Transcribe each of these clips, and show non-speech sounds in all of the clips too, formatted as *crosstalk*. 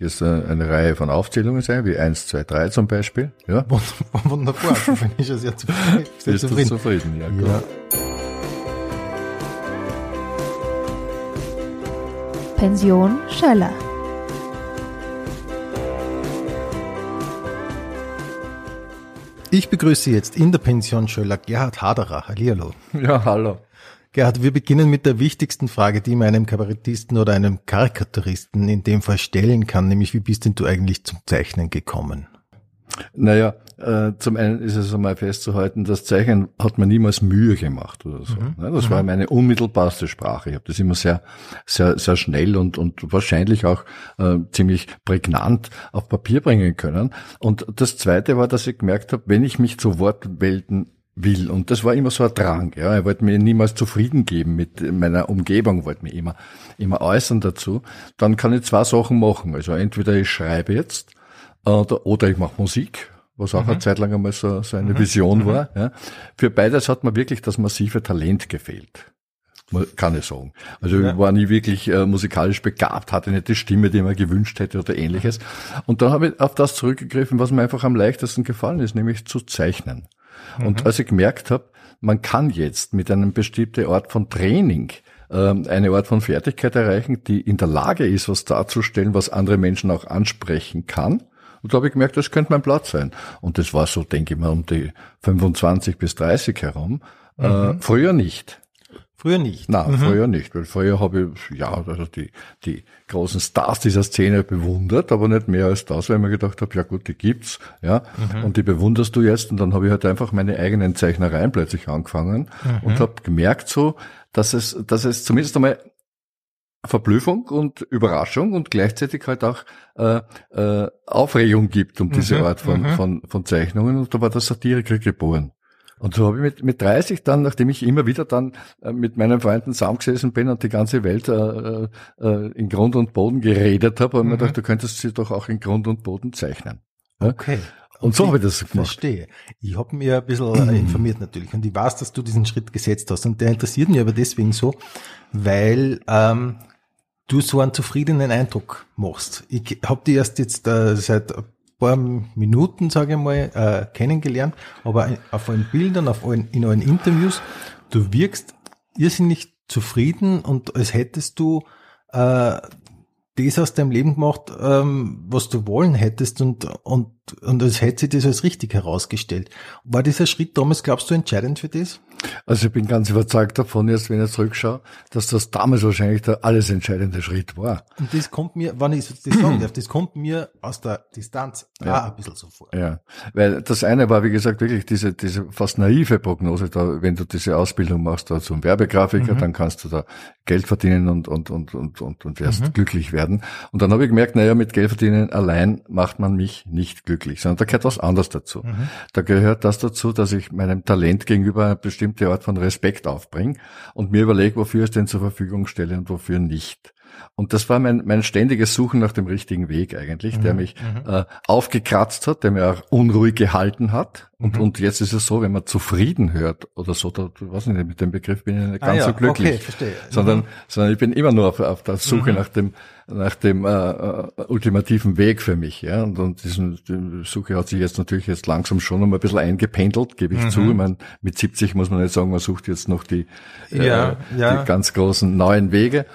jetzt eine Reihe von Aufzählungen sein, wie 1, 2, 3 zum Beispiel. Ja. *laughs* Wunderbar, bin ich ja sehr zufrieden. Sehr Bist zufrieden. Zufrieden, ja. Gut. Ja. Pension Schöller. Ich begrüße jetzt in der Pension Schöller Gerhard Haderer. Hallihallo. Ja, hallo. Gerhard, wir beginnen mit der wichtigsten Frage, die man einem Kabarettisten oder einem Karikaturisten in dem Fall stellen kann, nämlich wie bist denn du eigentlich zum Zeichnen gekommen? Naja, äh, zum einen ist es einmal festzuhalten, das Zeichnen hat mir niemals Mühe gemacht oder so. Mhm. Ne? Das mhm. war meine unmittelbarste Sprache. Ich habe das immer sehr, sehr, sehr schnell und, und wahrscheinlich auch äh, ziemlich prägnant auf Papier bringen können. Und das Zweite war, dass ich gemerkt habe, wenn ich mich zu Wortwelten will. Und das war immer so ein Drang. Ja, er wollte mir niemals zufrieden geben mit meiner Umgebung, wollte mir immer, immer äußern dazu. Dann kann ich zwei Sachen machen. Also entweder ich schreibe jetzt oder, oder ich mache Musik, was auch mhm. eine Zeit lang einmal so, so eine mhm. Vision mhm. war. Ja. Für beides hat mir wirklich das massive Talent gefehlt. Kann ich sagen. Also ja. ich war nie wirklich äh, musikalisch begabt, hatte nicht die Stimme, die mir gewünscht hätte oder ähnliches. Und dann habe ich auf das zurückgegriffen, was mir einfach am leichtesten gefallen ist, nämlich zu zeichnen. Mhm. Und als ich gemerkt habe, man kann jetzt mit einem bestimmten Art von Training ähm, eine Art von Fertigkeit erreichen, die in der Lage ist, was darzustellen, was andere Menschen auch ansprechen kann, und da habe ich gemerkt, das könnte mein Platz sein. Und das war so, denke ich mal, um die 25 bis 30 herum. Äh, mhm. Äh, früher nicht. Früher nicht. Nein, mhm. früher nicht, weil früher habe ich ja also die die großen Stars dieser Szene bewundert, aber nicht mehr als das, weil ich mir gedacht habe, ja gut, die gibt's, ja, mhm. und die bewunderst du jetzt und dann habe ich halt einfach meine eigenen Zeichnereien plötzlich angefangen mhm. und habe gemerkt so, dass es dass es zumindest einmal Verblüffung und Überraschung und gleichzeitig halt auch äh, äh, Aufregung gibt um diese mhm, Art von, mhm. von, von Zeichnungen. Und da war der Satiriker geboren. Und so habe ich mit, mit 30 dann, nachdem ich immer wieder dann äh, mit meinen Freunden zusammengesessen bin und die ganze Welt äh, äh, in Grund und Boden geredet habe, habe mhm. mir gedacht, du könntest sie doch auch in Grund und Boden zeichnen. Okay. Und so habe ich das gemacht. Verstehe. Ich habe mir ein bisschen äh, *clears throat* informiert natürlich und ich weiß, dass du diesen Schritt gesetzt hast und der interessiert mich aber deswegen so, weil ähm, du so einen zufriedenen Eindruck machst. Ich habe die erst jetzt äh, seit ein paar Minuten, sage ich mal, äh, kennengelernt, aber auf allen Bildern, auf allen, in allen Interviews, du wirkst irrsinnig zufrieden und als hättest du äh, das aus deinem Leben gemacht, ähm, was du wollen hättest und, und, und als hätte sich das als richtig herausgestellt. War dieser Schritt damals, glaubst du, entscheidend für das? Also ich bin ganz überzeugt davon, jetzt wenn ich zurückschaue, dass das damals wahrscheinlich der alles entscheidende Schritt war. Und das kommt mir, wenn ich das sagen darf, das kommt mir aus der Distanz ja. ein bisschen so vor. Ja, weil das eine war, wie gesagt, wirklich diese, diese fast naive Prognose, da, wenn du diese Ausbildung machst da zum Werbegrafiker, mhm. dann kannst du da Geld verdienen und, und, und, und, und, und wirst mhm. glücklich werden. Und dann habe ich gemerkt, naja, mit Geld verdienen allein macht man mich nicht glücklich, sondern da gehört was anderes dazu. Mhm. Da gehört das dazu, dass ich meinem Talent gegenüber bestimmt bestimmte Art von Respekt aufbringe und mir überlege, wofür ich es denn zur Verfügung stelle und wofür nicht. Und das war mein, mein ständiges Suchen nach dem richtigen Weg eigentlich, mhm. der mich mhm. äh, aufgekratzt hat, der mir auch unruhig gehalten hat. Und, mhm. und jetzt ist es so, wenn man zufrieden hört oder so, da, weiß ich nicht, mit dem Begriff bin ich nicht ah ganz ah, ja. so glücklich. Okay, verstehe. Sondern, mhm. sondern ich bin immer nur auf, auf der Suche mhm. nach dem, nach dem äh, äh, ultimativen Weg für mich. Ja? Und, und diesen, die Suche hat sich jetzt natürlich jetzt langsam schon noch ein bisschen eingependelt, gebe ich mhm. zu. Ich meine, mit 70 muss man nicht sagen, man sucht jetzt noch die, ja, äh, ja. die ganz großen neuen Wege.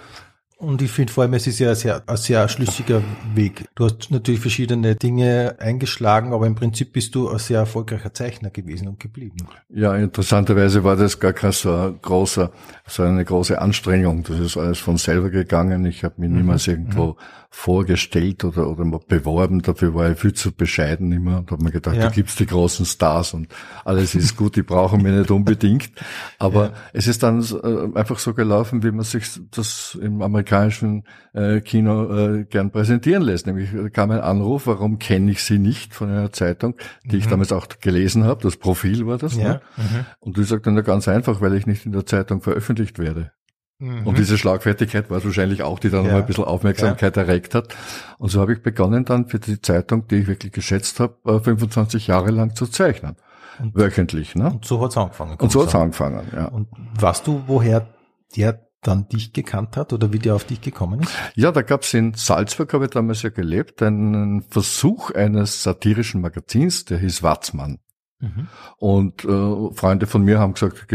Und ich finde vor allem, es ist ja ein sehr, ein sehr schlüssiger Weg. Du hast natürlich verschiedene Dinge eingeschlagen, aber im Prinzip bist du ein sehr erfolgreicher Zeichner gewesen und geblieben. Ja, interessanterweise war das gar kein so großer, so eine große Anstrengung. Das ist alles von selber gegangen. Ich habe mich mhm. niemals irgendwo mhm. vorgestellt oder, oder mal beworben. Dafür war ich viel zu bescheiden immer und habe mir gedacht, ja. da gibt's die großen Stars und alles ist gut, die brauchen mich nicht unbedingt. Aber ja. es ist dann äh, einfach so gelaufen, wie man sich das im Amerikanischen amerikanischen äh, Kino äh, gern präsentieren lässt. Nämlich kam ein Anruf, warum kenne ich sie nicht von einer Zeitung, die mhm. ich damals auch gelesen habe. Das Profil war das. Ja. Ne? Mhm. Und ich sagte dann ganz einfach, weil ich nicht in der Zeitung veröffentlicht werde. Mhm. Und diese Schlagfertigkeit war es wahrscheinlich auch, die dann ja. noch ein bisschen Aufmerksamkeit ja. erregt hat. Und so habe ich begonnen dann für die Zeitung, die ich wirklich geschätzt habe, 25 äh, Jahre lang zu zeichnen. Und, wöchentlich. Ne? Und so hat's angefangen. Und so hat's angefangen, ja. Und weißt du, woher der dann dich gekannt hat oder wie der auf dich gekommen ist? Ja, da gab es in Salzburg, habe ich damals ja gelebt, einen Versuch eines satirischen Magazins, der hieß Watzmann. Mhm. Und äh, Freunde von mir haben gesagt,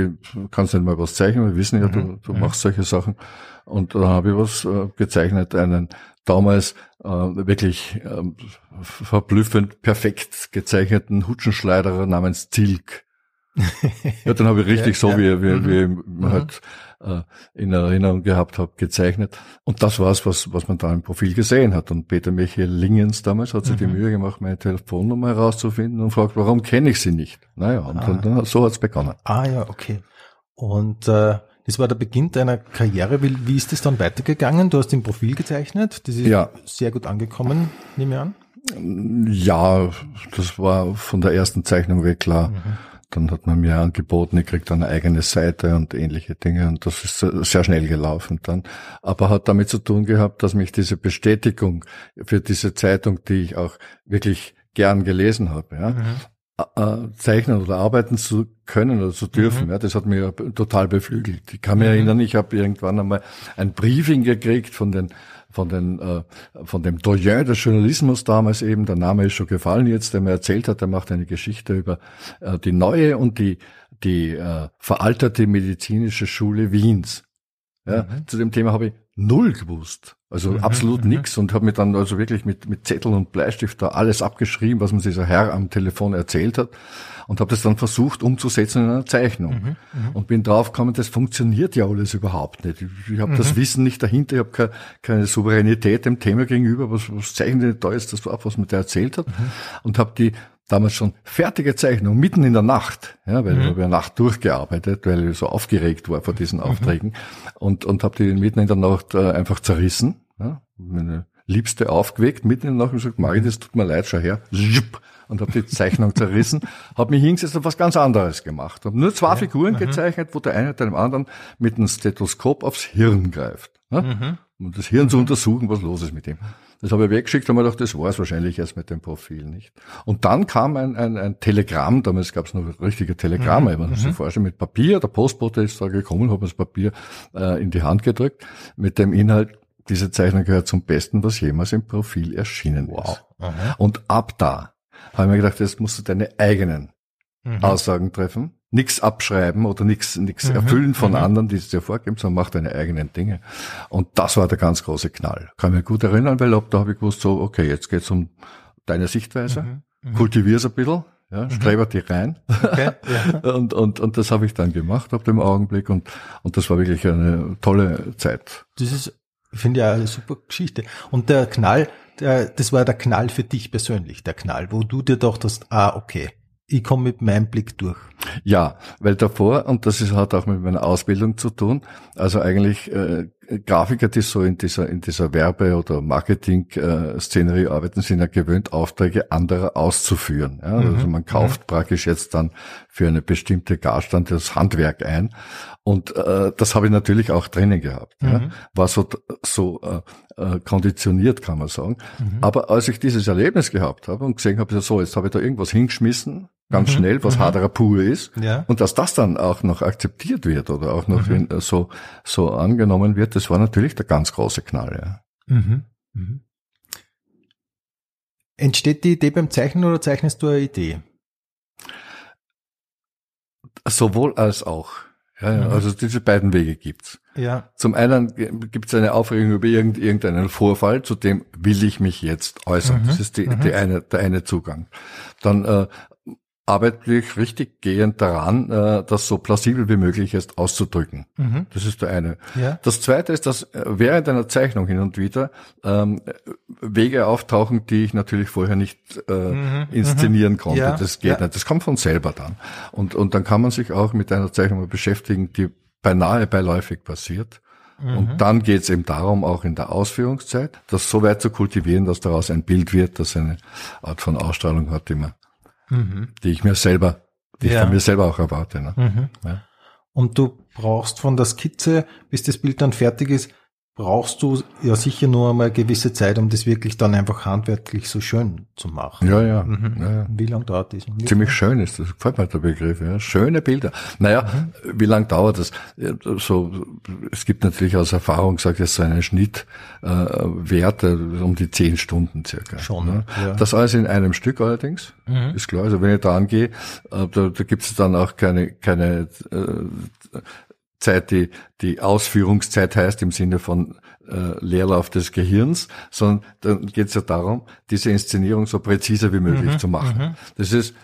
kannst du nicht mal was zeichnen? Wir wissen ja, mhm. du, du mhm. machst solche Sachen. Und da habe ich was äh, gezeichnet, einen damals äh, wirklich äh, verblüffend perfekt gezeichneten Hutschenschleiderer namens Zilk. *laughs* ja, dann habe ich richtig ja, so, ja. wie, wie, mhm. wie man mhm. halt äh, in Erinnerung gehabt habe, gezeichnet. Und das war es, was, was man da im Profil gesehen hat. Und Peter Michael Lingens damals hat sich mhm. die Mühe gemacht, meine Telefonnummer herauszufinden und fragt, warum kenne ich sie nicht? Naja, und ah. dann, so hat es begonnen. Ah ja, okay. Und äh, das war der Beginn deiner Karriere. Wie, wie ist es dann weitergegangen? Du hast ein Profil gezeichnet. Das ist ja. sehr gut angekommen, nehme ich an. Ja, das war von der ersten Zeichnung weg klar. Mhm. Dann hat man mir angeboten, ich krieg dann eine eigene Seite und ähnliche Dinge und das ist sehr schnell gelaufen dann. Aber hat damit zu tun gehabt, dass mich diese Bestätigung für diese Zeitung, die ich auch wirklich gern gelesen habe, ja, mhm. Zeichnen oder arbeiten zu können oder zu dürfen. Mhm. Ja, das hat mich total beflügelt. Ich kann mich mhm. erinnern, ich habe irgendwann einmal ein Briefing gekriegt von den von den äh, von dem Doyen des Journalismus damals eben, der Name ist schon gefallen jetzt, der mir erzählt hat, der macht eine Geschichte über äh, die neue und die die äh, veralterte medizinische Schule Wiens. Ja, mhm. Zu dem Thema habe ich null gewusst. Also mhm, absolut mhm. nix und habe mir dann also wirklich mit, mit Zettel und Bleistift da alles abgeschrieben, was mir dieser Herr am Telefon erzählt hat und habe das dann versucht umzusetzen in einer Zeichnung. Mhm, mhm. und bin draufgekommen, das funktioniert ja alles überhaupt nicht. Ich, ich habe das mhm. Wissen nicht dahinter, ich habe keine, keine Souveränität dem Thema gegenüber, was, was zeichnet da jetzt das ab, was mir der erzählt hat mhm. und habe die damals schon fertige Zeichnung mitten in der Nacht, ja, weil mhm. ich habe ja Nacht durchgearbeitet, weil ich so aufgeregt war vor diesen Aufträgen mhm. und und habe die mitten in der Nacht äh, einfach zerrissen, ja, meine Liebste aufgeweckt mitten in der Nacht und gesagt, Marit, das tut mir leid, schau her, und habe die Zeichnung zerrissen, habe mich hingesetzt und was ganz anderes gemacht, habe nur zwei ja. Figuren mhm. gezeichnet, wo der eine dem anderen mit einem Stethoskop aufs Hirn greift, ja, mhm. um das Hirn zu untersuchen, was los ist mit ihm. Das habe ich weggeschickt und mir gedacht, das war es wahrscheinlich erst mit dem Profil nicht. Und dann kam ein, ein, ein Telegramm, damals gab es noch richtige Telegramme, mhm. man muss sich mhm. vorstellen, mit Papier, der Postbote ist da gekommen, hat mir das Papier äh, in die Hand gedrückt, mit dem Inhalt, diese Zeichnung gehört zum Besten, was jemals im Profil erschienen wow. ist. Aha. Und ab da habe ich mir gedacht, jetzt musst du deine eigenen mhm. Aussagen treffen nichts abschreiben oder nichts nichts mhm. erfüllen von mhm. anderen, die es dir vorgeben, sondern mach deine eigenen Dinge. Und das war der ganz große Knall. Kann mich gut erinnern, weil ab da habe ich gewusst, so, okay, jetzt geht's um deine Sichtweise, mhm. mhm. kultivier's ein bisschen, ja, mhm. streber die rein. Okay, ja. *laughs* und, und, und das habe ich dann gemacht ab dem Augenblick und, und das war wirklich eine tolle Zeit. Das ist, ich finde ja eine super Geschichte. Und der Knall, das war der Knall für dich persönlich, der Knall, wo du dir dachtest, ah, okay, ich komme mit meinem Blick durch. Ja, weil davor, und das ist, hat auch mit meiner Ausbildung zu tun, also eigentlich äh, Grafiker, die so in dieser, in dieser Werbe- oder Marketing-Szenerie arbeiten, sind ja gewöhnt, Aufträge anderer auszuführen. Ja? Mhm. Also man kauft mhm. praktisch jetzt dann für eine bestimmte Garstand das Handwerk ein. Und äh, das habe ich natürlich auch drinnen gehabt. Mhm. Ja? War so, so äh, äh, konditioniert, kann man sagen. Mhm. Aber als ich dieses Erlebnis gehabt habe und gesehen habe, so, jetzt habe ich da irgendwas hingeschmissen, ganz mhm. schnell, was mhm. Haderer pur ist. Ja. Und dass das dann auch noch akzeptiert wird oder auch noch mhm. so, so angenommen wird, das war natürlich der ganz große Knall. Ja. Mhm. Mhm. Entsteht die Idee beim Zeichnen oder zeichnest du eine Idee? Sowohl als auch. Ja, ja, mhm. also diese beiden Wege gibt's. Ja. Zum einen gibt's eine Aufregung über irgendeinen Vorfall, zu dem will ich mich jetzt äußern. Mhm. Das ist die, mhm. die eine, der eine Zugang. Dann äh, arbeite ich richtig gehend daran, äh, das so plausibel wie möglich ist auszudrücken. Mhm. Das ist der eine. Ja. Das zweite ist, dass äh, während einer Zeichnung hin und wieder ähm, Wege auftauchen, die ich natürlich vorher nicht äh, mhm. inszenieren mhm. konnte. Ja. Das geht ja. nicht. Das kommt von selber dann. Und, und dann kann man sich auch mit einer Zeichnung beschäftigen, die beinahe beiläufig passiert. Mhm. Und dann geht es eben darum, auch in der Ausführungszeit, das so weit zu kultivieren, dass daraus ein Bild wird, das eine Art von Ausstrahlung hat, die man mhm. die ich mir selber, die ja. ich von mir selber auch erwarte. Ne? Mhm. Ja. Und du brauchst von der Skizze, bis das Bild dann fertig ist, brauchst du ja sicher nur einmal eine gewisse Zeit, um das wirklich dann einfach handwerklich so schön zu machen. Ja, ja. Mhm. ja, ja. Wie lange dauert das? Ziemlich schön ist das, gefällt mir der Begriff, ja. Schöne Bilder. Naja, mhm. wie lange dauert das? So, es gibt natürlich aus Erfahrung, sagt es so einen Schnitt, äh, Werte um die zehn Stunden circa. Schon, ne? ja. Das alles in einem Stück allerdings, Mhm. ist klar. Also wenn ich da angehe, äh, da, da gibt es dann auch keine, keine äh, Zeit, die, die Ausführungszeit heißt im Sinne von äh, Leerlauf des Gehirns, sondern dann geht es ja darum, diese Inszenierung so präzise wie möglich Mhm, zu machen. Das ist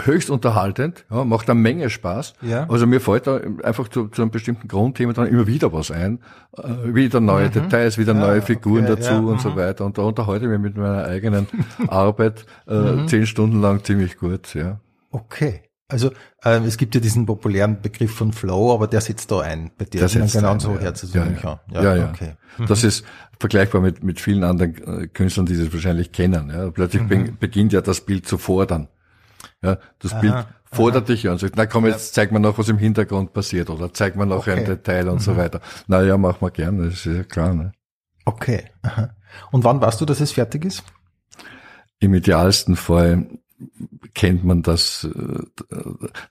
höchst unterhaltend, ja, macht eine Menge Spaß. Ja. Also mir fällt da einfach zu, zu einem bestimmten Grundthema dann immer wieder was ein, äh, wieder neue Details, wieder Mhm. Ja, neue Figuren okay, dazu ja, und mhm. so weiter. Und da unterhalte ich mich mit meiner eigenen *laughs* Arbeit äh, Mhm. zehn Stunden lang ziemlich gut, ja. Okay. Also ähm, es gibt ja diesen populären Begriff von Flow, aber der setzt da ein bei dir. Der setzt genau ein, so ja. es Ja, ja. an. Ja, ja. Okay. Das ist vergleichbar mit, mit vielen anderen äh, Künstlern, die das wahrscheinlich kennen. Ja. Plötzlich Mhm. be- beginnt ja das Bild zu fordern. Ja, das Bild fordert dich ja und sagt, na komm, jetzt zeig mir noch, was im Hintergrund passiert oder zeig mir noch ein Okay. Mhm. Detail und so weiter. Na ja, mach mal gern, das ist ja klar. Ne? Okay. Aha. Und wann weißt du, dass es fertig ist? Im idealsten Fall kennt man das, äh,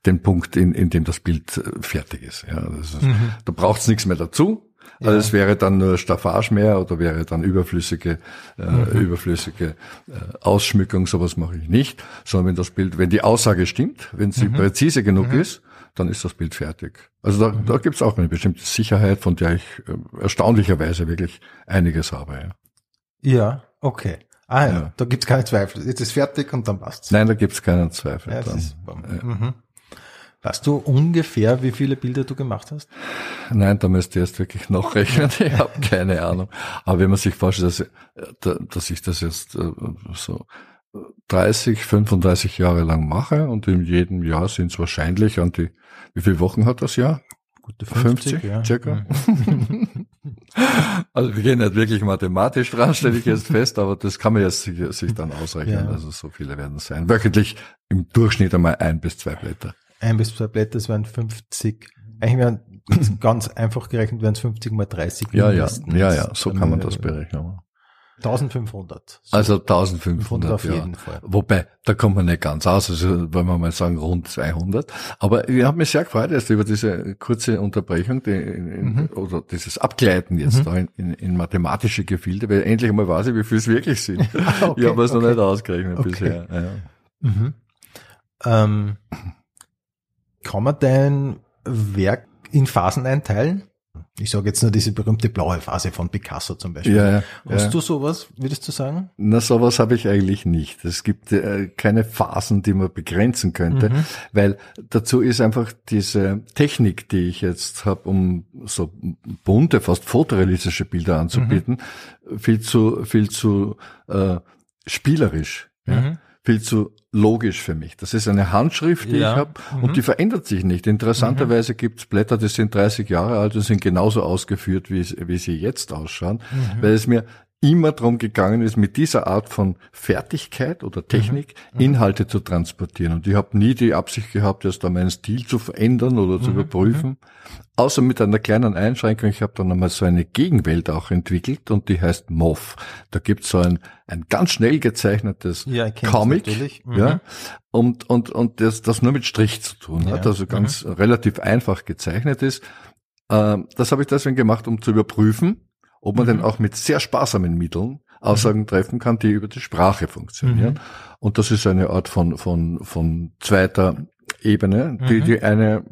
den Punkt, in, in dem das Bild äh, fertig ist. Ja, ist Mhm. Da braucht's nichts mehr dazu. Also es wäre dann nur Staffage mehr oder wäre dann überflüssige, äh, Mhm. überflüssige äh, Ausschmückung, sowas mache ich nicht, sondern wenn das Bild, wenn die Aussage stimmt, wenn sie Mhm. präzise genug ist, dann ist das Bild fertig. Also da, Mhm. da gibt's auch eine bestimmte Sicherheit, von der ich äh, erstaunlicherweise wirklich einiges habe. Ja. Ja, okay. Ah ja, Ja. da gibt's keine Zweifel. Jetzt ist fertig und dann passt's. Nein, da gibt's keinen Zweifel. Ja, dran. ist super. Mhm. Weißt du ungefähr, wie viele Bilder du gemacht hast? Nein, da müsst ihr erst wirklich *laughs* noch rechnen. Ich habe keine Ahnung. Aber wenn man sich vorstellt, dass, äh, dass ich das jetzt äh, so 30, 35 Jahre lang mache und in jedem Jahr sind es wahrscheinlich an die, wie viele Wochen hat das Jahr? Gute 50, circa. *laughs* Also wir gehen nicht wirklich mathematisch dran, stelle ich jetzt *laughs* fest, aber das kann man jetzt sich, dann ausrechnen. Ja. Also so viele werden es sein. Wöchentlich im Durchschnitt einmal ein bis zwei Blätter. Ein bis zwei Blätter, das wären 50. Eigentlich wären *laughs* ganz einfach gerechnet, wären es 50 mal 30 Ja, ja, ja, ja, so kann man das berechnen. 1500. So. Also 1500, auf ja. jeden Fall. Wobei, da kommt man nicht ganz aus, also wollen wir mal sagen rund 200. Aber ich habe mich sehr gefreut erst über diese kurze Unterbrechung die Mhm. oder dieses Abgleiten jetzt da in, in, in mathematische Gefilde, weil endlich einmal weiß ich, wie viel es wirklich sind. *laughs* okay, ich habe es noch okay. nicht ausgerechnet Okay. bisher. Ja. Mhm. Ähm, kann man dein Werk in Phasen einteilen? Ich sage jetzt nur diese berühmte blaue Phase von Picasso zum Beispiel. Ja, ja, Hast ja. du sowas, würdest du sagen? Na, sowas habe ich eigentlich nicht. Es gibt äh, keine Phasen, die man begrenzen könnte, Mhm. weil dazu ist einfach diese Technik, die ich jetzt habe, um so bunte, fast fotorealistische Bilder anzubieten, Mhm. viel zu viel zu äh, spielerisch, ja? Mhm. Viel zu logisch für mich. Das ist eine Handschrift, die Ja. ich habe Mhm. und die verändert sich nicht. Interessanterweise gibt's Blätter, die sind 30 Jahre alt und sind genauso ausgeführt, wie, es- wie sie jetzt ausschauen, Mhm. weil es mir immer darum gegangen ist, mit dieser Art von Fertigkeit oder Technik Mhm. Inhalte zu transportieren. Und ich habe nie die Absicht gehabt, jetzt da meinen Stil zu verändern oder Mhm. zu überprüfen. Außer mit einer kleinen Einschränkung. Ich habe dann einmal so eine Gegenwelt auch entwickelt und die heißt MOV. Da gibt's so ein, ein ganz schnell gezeichnetes Ja, Comic. Mhm. ja, und, und, und das, das nur mit Strich zu tun hat, Ja. also ganz relativ einfach gezeichnet ist. Ähm, das habe ich deswegen gemacht, um zu überprüfen, ob man Mhm. denn auch mit sehr sparsamen Mitteln Aussagen treffen kann, die über die Sprache funktionieren. Mhm. Und das ist eine Art von, von, von zweiter Ebene, die, Mhm. die eine,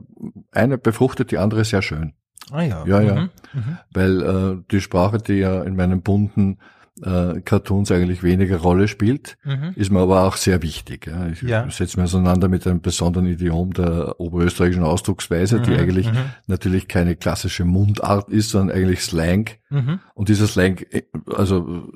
eine befruchtet die andere sehr schön. Ah ja. Ja, ja. Mhm. Mhm. Weil äh, die Sprache, die ja in meinen bunten äh, Cartoons eigentlich weniger Rolle spielt, Mhm. ist mir aber auch sehr wichtig. Ja. Ich Ja. setze mich auseinander mit einem besonderen Idiom der oberösterreichischen Ausdrucksweise, die Mhm, eigentlich mhm. natürlich keine klassische Mundart ist, sondern eigentlich Slang. Mhm. Und dieser Slang, äh, also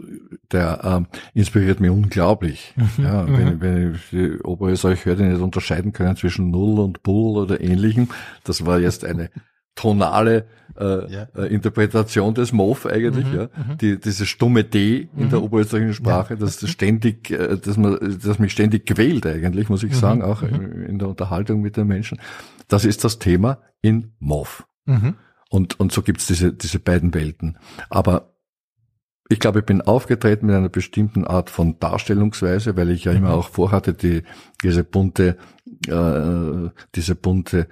der ähm, inspiriert mich unglaublich. Mhm, Ja, wenn, wenn ich die Oberösterreich höre, die nicht unterscheiden können zwischen Null und Bull oder ähnlichem. Das war jetzt eine tonale äh, Ja. äh, Interpretation des MOV eigentlich, Mhm, ja. Die, dieses stumme D in der Mhm. oberösterreichischen Sprache, das das *laughs* ständig, äh, das, man, das mich ständig quält eigentlich, muss ich Mhm, sagen, auch in der Unterhaltung mit den Menschen. Das ist das Thema in MOV. Mhm. Und, und so gibt's diese, diese beiden Welten. Aber ich glaube, ich bin aufgetreten mit einer bestimmten Art von Darstellungsweise, weil ich ja immer auch vorhatte, die, diese bunte, äh, diese bunte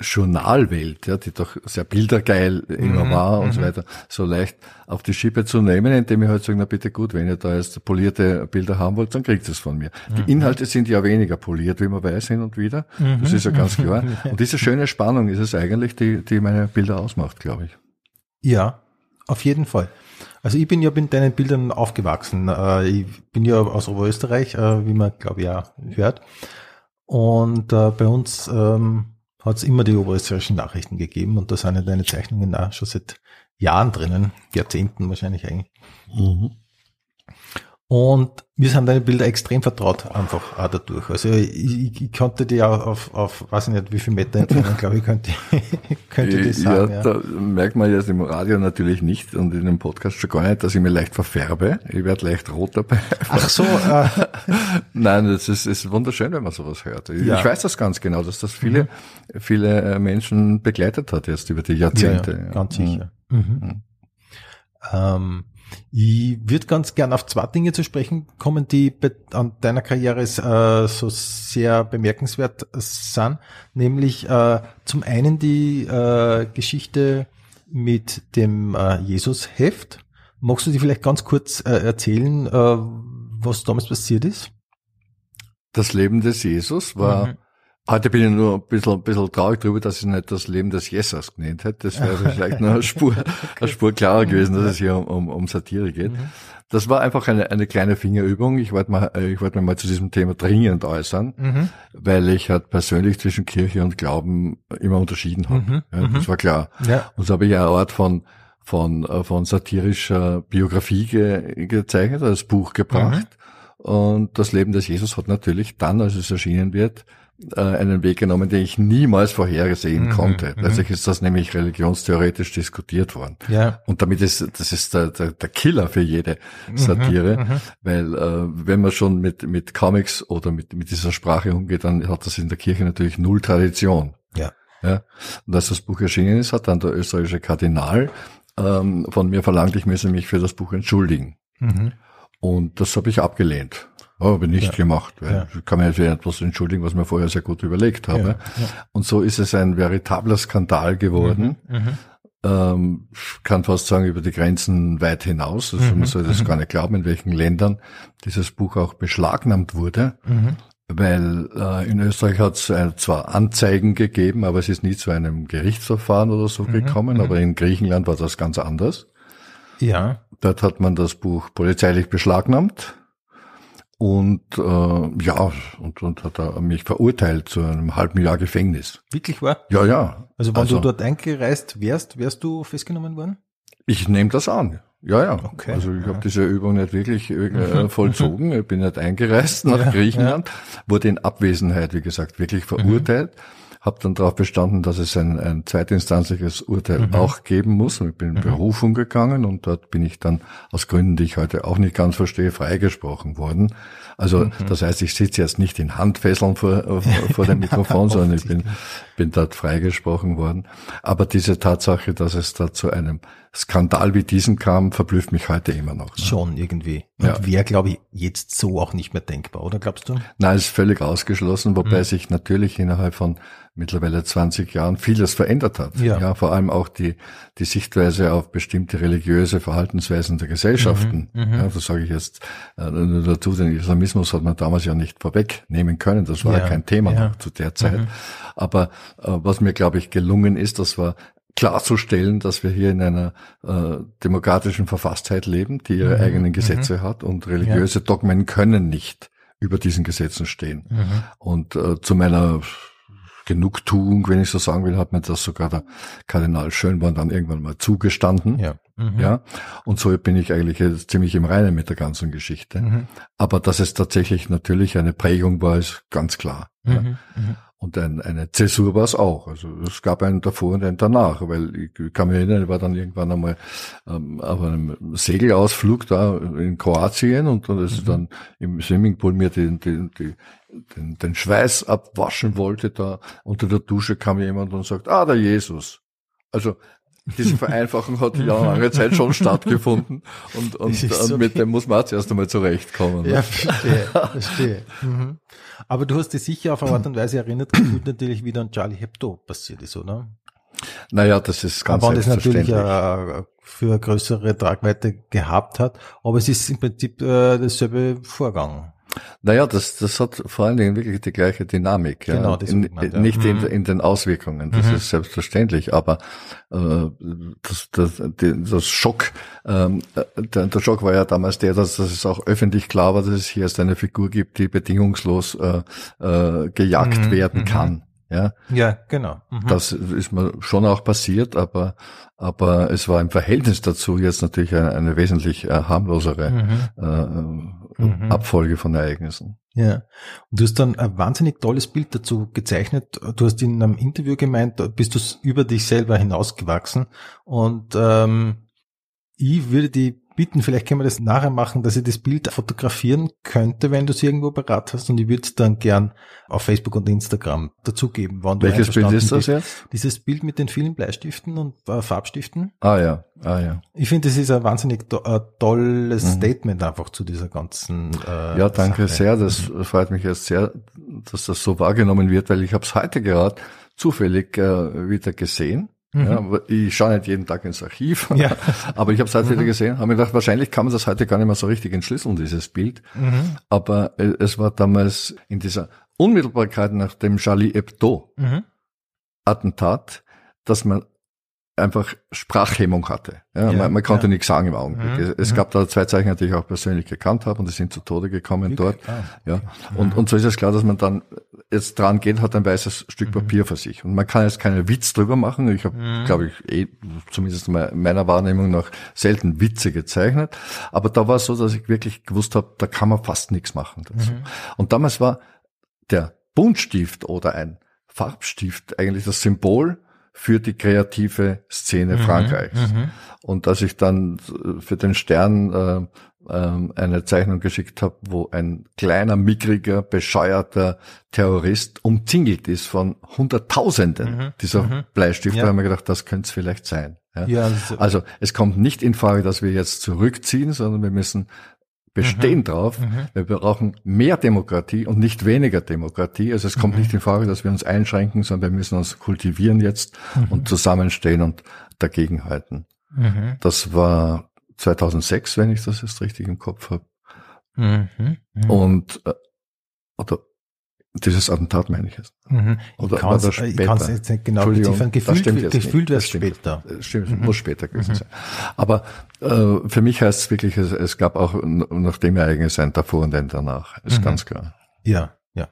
Journalwelt, ja, die doch sehr bildergeil immer mhm, war und so mhm. weiter, so leicht auf die Schippe zu nehmen, indem ich halt sage, na bitte gut, wenn ihr da jetzt polierte Bilder haben wollt, dann kriegt ihr es von mir. Mhm. Die Inhalte sind ja weniger poliert, wie man weiß, hin und wieder. Mhm. Das ist ja ganz klar. *laughs* Und diese schöne Spannung ist es eigentlich, die, die meine Bilder ausmacht, glaube ich. Ja, auf jeden Fall. Also ich bin ja mit deinen Bildern aufgewachsen. Äh, ich bin ja aus Oberösterreich, äh, wie man, glaube ich, ja hört. Und äh, bei uns ähm, hat es immer die oberösterreichischen Nachrichten gegeben und da sind ja deine Zeichnungen auch schon seit Jahren drinnen, Jahrzehnten wahrscheinlich eigentlich. Mhm. Und mir sind deine Bilder extrem vertraut, einfach auch dadurch. Also ich, ich konnte die auch auf, auf, weiß ich nicht, wie viel Meter entfernen, glaube ich, könnte, *laughs* könnte das sagen. Ja, ja, da merkt man jetzt im Radio natürlich nicht und in dem Podcast schon gar nicht, dass ich mir leicht verfärbe. Ich werde leicht rot dabei. Ach so. Äh. *laughs* Nein, das ist, ist wunderschön, wenn man sowas hört. Ja. Ich weiß das ganz genau, dass das viele, mhm. viele äh, Menschen begleitet hat jetzt über die Jahrzehnte. Ja, ganz sicher. Mhm. Mhm. Ähm, ich würde ganz gern auf zwei Dinge zu sprechen kommen, die an deiner Karriere äh, so sehr bemerkenswert sind. Nämlich äh, zum einen die äh, Geschichte mit dem Jesus-Heft. Magst du dir vielleicht ganz kurz äh, erzählen, äh, was damals passiert ist? Das Leben des Jesus war mhm. Heute bin ich nur ein bisschen, ein bisschen traurig darüber, dass ich nicht das Leben des Jesus genannt hätte. Das wäre *laughs* vielleicht noch eine Spur, eine Spur klarer gewesen, dass es hier um, um, um Satire geht. Mhm. Das war einfach eine, eine kleine Fingerübung. Ich wollte mal, äh, ich wollte mir mal zu diesem Thema dringend äußern, mhm. weil ich halt persönlich zwischen Kirche und Glauben immer unterschieden habe. Mhm. Ja, das mhm. war klar. Ja. Und so habe ich eine Art von, von, äh, von satirischer Biografie ge, gezeichnet, als Buch gebracht. Mhm. Und das Leben des Jesus hat natürlich dann, als es erschienen wird, äh, einen Weg genommen, den ich niemals vorhergesehen mhm, konnte. Mhm. ist das nämlich religionstheoretisch diskutiert worden. Ja. Und damit ist, das ist der, der, der Killer für jede mhm, Satire, mhm, weil äh, wenn man schon mit, mit Comics oder mit, mit dieser Sprache umgeht, dann hat das in der Kirche natürlich null Tradition. Ja. Ja. Und als das Buch erschienen ist, hat dann der österreichische Kardinal ähm, von mir verlangt, ich müsse mich für das Buch entschuldigen. Mhm. Und das habe ich abgelehnt. Habe ich nicht ja. gemacht. Weil. Ich kann mir für etwas entschuldigen, was mir vorher sehr gut überlegt habe. Und so ist es ein veritabler Skandal geworden. Mhm. Mhm. Ähm, kann fast sagen, über die Grenzen weit hinaus. Also mhm. man soll das mhm. gar nicht glauben, in welchen Ländern dieses Buch auch beschlagnahmt wurde. Mhm. Weil äh, in Österreich hat es äh, zwar Anzeigen gegeben, aber es ist nie zu einem Gerichtsverfahren oder so mhm. gekommen. Aber in Griechenland war das ganz anders. Ja. Dort hat man das Buch polizeilich beschlagnahmt und äh, ja, und, und hat er mich verurteilt zu einem halben Jahr Gefängnis. Wirklich wahr? Ja, ja. Also wenn also, du dort eingereist wärst, wärst du festgenommen worden? Ich nehme das an. Ja, ja. Okay, also ich ja. habe diese Übung nicht wirklich äh, mhm. *laughs* vollzogen. Ich bin nicht eingereist nach ja, Griechenland, ja. wurde in Abwesenheit, wie gesagt, wirklich verurteilt. Mhm habe dann darauf bestanden, dass es ein, ein zweitinstanzliches Urteil mhm. auch geben muss. Und ich bin in mhm. Berufung gegangen und dort bin ich dann aus Gründen, die ich heute auch nicht ganz verstehe, freigesprochen worden. Also mhm. das heißt, ich sitze jetzt nicht in Handfesseln vor, *laughs* vor dem Mikrofon, sondern ich bin, bin dort freigesprochen worden. Aber diese Tatsache, dass es da zu einem Skandal wie diesen kam, verblüfft mich heute immer noch. Ne? Schon irgendwie. Und ja. wäre, glaube ich, jetzt so auch nicht mehr denkbar, oder glaubst du? Nein, ist völlig ausgeschlossen, wobei mhm. sich natürlich innerhalb von mittlerweile 20 Jahren vieles verändert hat. Ja. ja, vor allem auch die, die Sichtweise auf bestimmte religiöse Verhaltensweisen der Gesellschaften. Mhm, mhm. ja, das sage ich jetzt äh, nur dazu, den Islamismus hat man damals ja nicht vorwegnehmen können. Das war ja, ja kein Thema zu der Zeit. Mhm. Aber was mir, glaube ich, gelungen ist, das war klarzustellen, dass wir hier in einer äh, demokratischen Verfasstheit leben, die ihre mhm. eigenen Gesetze mhm. hat und religiöse Dogmen können nicht über diesen Gesetzen stehen. Mhm. Und äh, zu meiner Genugtuung, wenn ich so sagen will, hat mir das sogar der Kardinal Schönborn dann irgendwann mal zugestanden. Ja. Mhm. ja. Und so bin ich eigentlich jetzt ziemlich im Reinen mit der ganzen Geschichte. Mhm. Aber dass es tatsächlich natürlich eine Prägung war, ist ganz klar. Mhm. Ja. Und ein, eine Zäsur war es auch. Also es gab einen davor und einen danach, weil ich kann mich erinnern, ich war dann irgendwann einmal ähm, auf einem Segelausflug da in Kroatien und dann ist mhm. dann im Swimmingpool mir den, den, den, den, den Schweiß abwaschen wollte da. Unter der Dusche kam jemand und sagt, ah, der Jesus. Also diese Vereinfachung hat ja lange Zeit schon stattgefunden und, und, und so mit dem muss man jetzt erst einmal zurechtkommen. Ja, Ne? verstehe, verstehe. Mhm. Aber du hast dich sicher auf eine Art und Weise erinnert gefühlt natürlich, wie dann Charlie Hebdo passiert ist, oder? Naja, das ist ganz Aber das natürlich selbstverständlich. äh, für größere Tragweite gehabt hat. Aber es ist im Prinzip äh, dasselbe Vorgang. Naja, das, das hat vor allen Dingen wirklich die gleiche Dynamik. Ja. Genau, das in, gemeint, ja. Nicht in, Mhm. in den Auswirkungen, das Mhm. ist selbstverständlich, aber äh, das, das, die, das Schock, ähm, äh, der, der Schock war ja damals der, dass, dass es auch öffentlich klar war, dass es hier erst eine Figur gibt, die bedingungslos äh, äh, gejagt Mhm, werden mhm. kann. Ja, Ja, genau. Mhm. das ist mir schon auch passiert, aber aber es war im Verhältnis dazu jetzt natürlich eine, eine wesentlich äh, harmlosere Mhm. äh, Mhm. Abfolge von Ereignissen. Ja. Und du hast dann ein wahnsinnig tolles Bild dazu gezeichnet. Du hast in einem Interview gemeint, da bist du über dich selber hinausgewachsen. Und ähm, ich würde die bitten, vielleicht können wir das nachher machen, dass ich das Bild fotografieren könnte, wenn du es irgendwo parat hast. Und ich würde es dann gern auf Facebook und Instagram dazugeben. Wann Welches Bild ist das jetzt? Dieses Bild mit den vielen Bleistiften und äh, Farbstiften. Ah ja, ah ja. Ich finde, das ist ein wahnsinnig to äh, tolles Mhm. Statement einfach zu dieser ganzen äh, Ja, danke Sache. sehr. Das freut mich jetzt sehr, dass das so wahrgenommen wird, weil ich habe es heute gerade zufällig äh, wieder gesehen. Mhm. Ja, ich schaue nicht jeden Tag ins Archiv, Ja. *laughs* aber ich habe es heute Mhm. wieder gesehen, habe mir gedacht, wahrscheinlich kann man das heute gar nicht mehr so richtig entschlüsseln, dieses Bild. Mhm. Aber äh, es war damals in dieser Unmittelbarkeit nach dem Charlie Hebdo Mhm. Attentat, dass man einfach Sprachhemmung hatte. Ja, Ja, man, man konnte ja. nichts sagen im Augenblick. Mhm, Es mhm. gab da zwei Zeichen, die ich auch persönlich gekannt habe und die sind zu Tode gekommen dort. Ah, Ja, und, und so ist es klar, dass man dann jetzt dran geht, hat ein weißes Mhm. Stück Papier für sich. Und man kann jetzt keinen Witz drüber machen. Ich habe, Mhm. glaube ich, eh, zumindest me- meiner Wahrnehmung nach selten Witze gezeichnet. Aber da war es so, dass ich wirklich gewusst habe, da kann man fast nichts machen dazu. Mhm. Und damals war der Buntstift oder ein Farbstift eigentlich das Symbol für die kreative Szene Frankreichs. Mhm. Und als ich dann äh, für den Stern äh, ähm, eine Zeichnung geschickt habe, wo ein kleiner, mickriger, bescheuerter Terrorist umzingelt ist von Hunderttausenden Mhm. dieser Mhm. Bleistifte, Ja. habe ich mir gedacht, das könnte es vielleicht sein. Ja? Ja, also, Also es kommt nicht in Frage, dass wir jetzt zurückziehen, sondern wir müssen bestehen Mhm. drauf. Mhm. Wir brauchen mehr Demokratie und nicht weniger Demokratie. Also es kommt Mhm. nicht in Frage, dass wir uns einschränken, sondern wir müssen uns kultivieren jetzt Mhm. und zusammenstehen und dagegenhalten. Mhm. Das war 2006, wenn ich das jetzt richtig im Kopf habe. Mhm. Und äh, oder dieses Attentat meine ich jetzt. Mhm. Oder ich war das ich später? kann es jetzt nicht genau beziffern. Gefühlt, gefühlt nicht. wäre es später. Stimmt, Mhm. muss später gewesen sein. Aber äh, für mich heißt es wirklich, es, es gab auch nach dem Ereignis ein davor und ein danach. Ist Mhm. ganz klar. Ja, ja.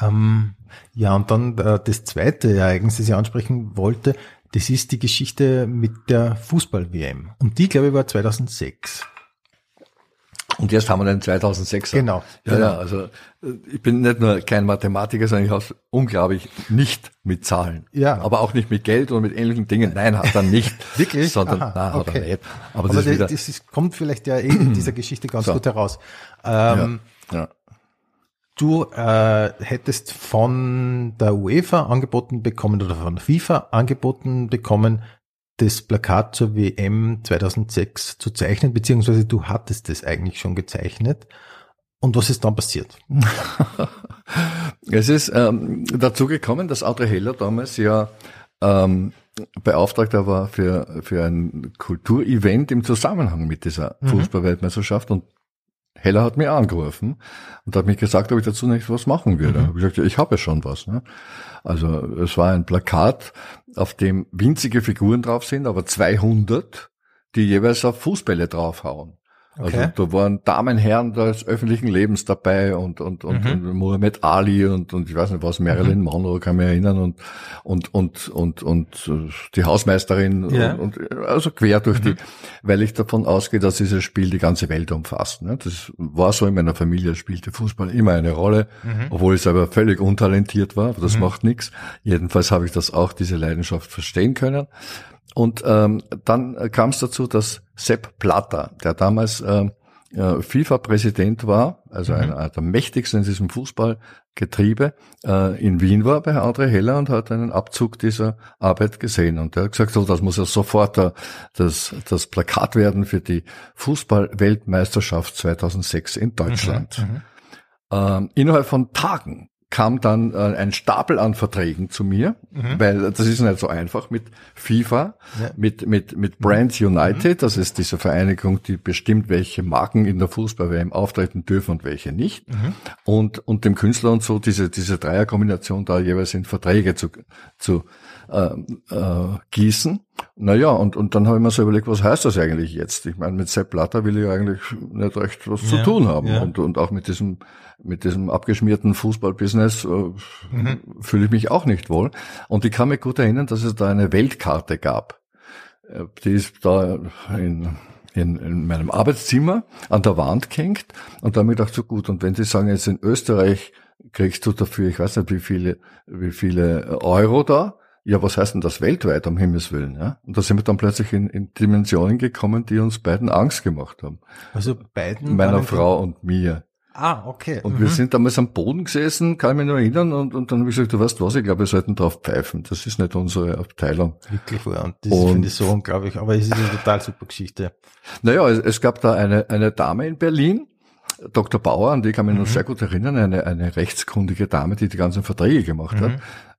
Ähm, ja, und dann äh, das zweite Ereignis, das ich ansprechen wollte, das ist die Geschichte mit der Fußball-WM. Und die, glaube ich, war 2006. Und jetzt haben wir den 2006er. Genau. Ja, genau. ja, also äh, ich bin nicht nur kein Mathematiker, sondern ich habe unglaublich nicht mit Zahlen. Ja. Aber auch nicht mit Geld und mit ähnlichen Dingen. Nein, hat er nicht. *laughs* Wirklich? Sondern, Aha, nein, hat okay. er nicht. Aber, Aber das wieder, das ist, kommt vielleicht ja eh in dieser Geschichte ganz So. gut heraus. Ähm, ja. Du äh, hättest von der UEFA angeboten bekommen oder von der FIFA angeboten bekommen, das Plakat zur WM 2006 zu zeichnen, beziehungsweise du hattest es eigentlich schon gezeichnet. Und was ist dann passiert? *laughs* Es ist ähm, dazu gekommen, dass André Heller damals ja ähm, Beauftragter war für, für ein Kulturevent im Zusammenhang mit dieser Mhm. Fußballweltmeisterschaft und Heller hat mich angerufen und hat mich gesagt, ob ich dazu nicht was machen würde. Mhm. Hab Ich gesagt, ja, ich habe ja schon was. Ne? Also es war ein Plakat, auf dem winzige Figuren drauf sind, aber 200, die jeweils auf Fußbälle draufhauen. Also Okay. da waren Damen, Herren des öffentlichen Lebens dabei und und und, Mhm. und Muhammad Ali und und ich weiß nicht was Marilyn Monroe kann mich erinnern und und und und und äh, die Hausmeisterin Ja. und, und also quer durch die, weil ich davon ausgehe, dass dieses Spiel die ganze Welt umfasst. Ne? Das war so in meiner Familie spielte Fußball immer eine Rolle, obwohl ich selber völlig untalentiert war, aber das macht nichts. Jedenfalls habe ich das auch diese Leidenschaft verstehen können. Und ähm, dann kam es dazu, dass Sepp Platter, der damals ähm, äh, FIFA-Präsident war, also mhm. einer der mächtigsten in diesem Fußballgetriebe, äh, in Wien war bei André Heller und hat einen Abzug dieser Arbeit gesehen. Und er hat gesagt, so, das muss ja sofort da, das, das Plakat werden für die Fußball-Weltmeisterschaft 2006 in Deutschland. Mhm. Mhm. Ähm, innerhalb von Tagen kam dann äh, ein Stapel an Verträgen zu mir, mhm. weil das ist nicht so einfach mit FIFA, ja. mit, mit, mit Brands United, mhm. das ist diese Vereinigung, die bestimmt, welche Marken in der Fußball-WM auftreten dürfen und welche nicht. Mhm. Und, und dem Künstler und so diese, diese Dreierkombination da jeweils in Verträge zu, zu äh, äh, gießen. Naja, und, und dann habe ich mir so überlegt, was heißt das eigentlich jetzt? Ich meine, mit Sepp Blatter will ich eigentlich nicht recht was ja. zu tun haben. Ja. Und, und auch mit diesem mit diesem abgeschmierten Fußballbusiness äh, mhm. fühle ich mich auch nicht wohl. Und ich kann mich gut erinnern, dass es da eine Weltkarte gab. Äh, die ist da in, in, in meinem Arbeitszimmer an der Wand gehängt. Und da habe ich gedacht, so gut, und wenn Sie sagen, jetzt in Österreich kriegst du dafür, ich weiß nicht, wie viele, wie viele Euro da, ja, was heißt denn das weltweit, um Himmels Willen? Ja? Und da sind wir dann plötzlich in, in Dimensionen gekommen, die uns beiden Angst gemacht haben. Also beiden? Meiner Frau und mir. Ah, okay. Und mhm. wir sind damals am Boden gesessen, kann ich mich nur erinnern, und, und dann habe ich gesagt, du weißt was, ich glaube, wir sollten drauf pfeifen. Das ist nicht unsere Abteilung. Wirklich wahr. Und das finde ich so unglaublich. Aber es ist eine total super Geschichte. Naja, es, es gab da eine, eine Dame in Berlin, Dr. Bauer, an die kann ich mich mhm. noch sehr gut erinnern, eine, eine rechtskundige Dame, die die ganzen Verträge gemacht mhm. hat.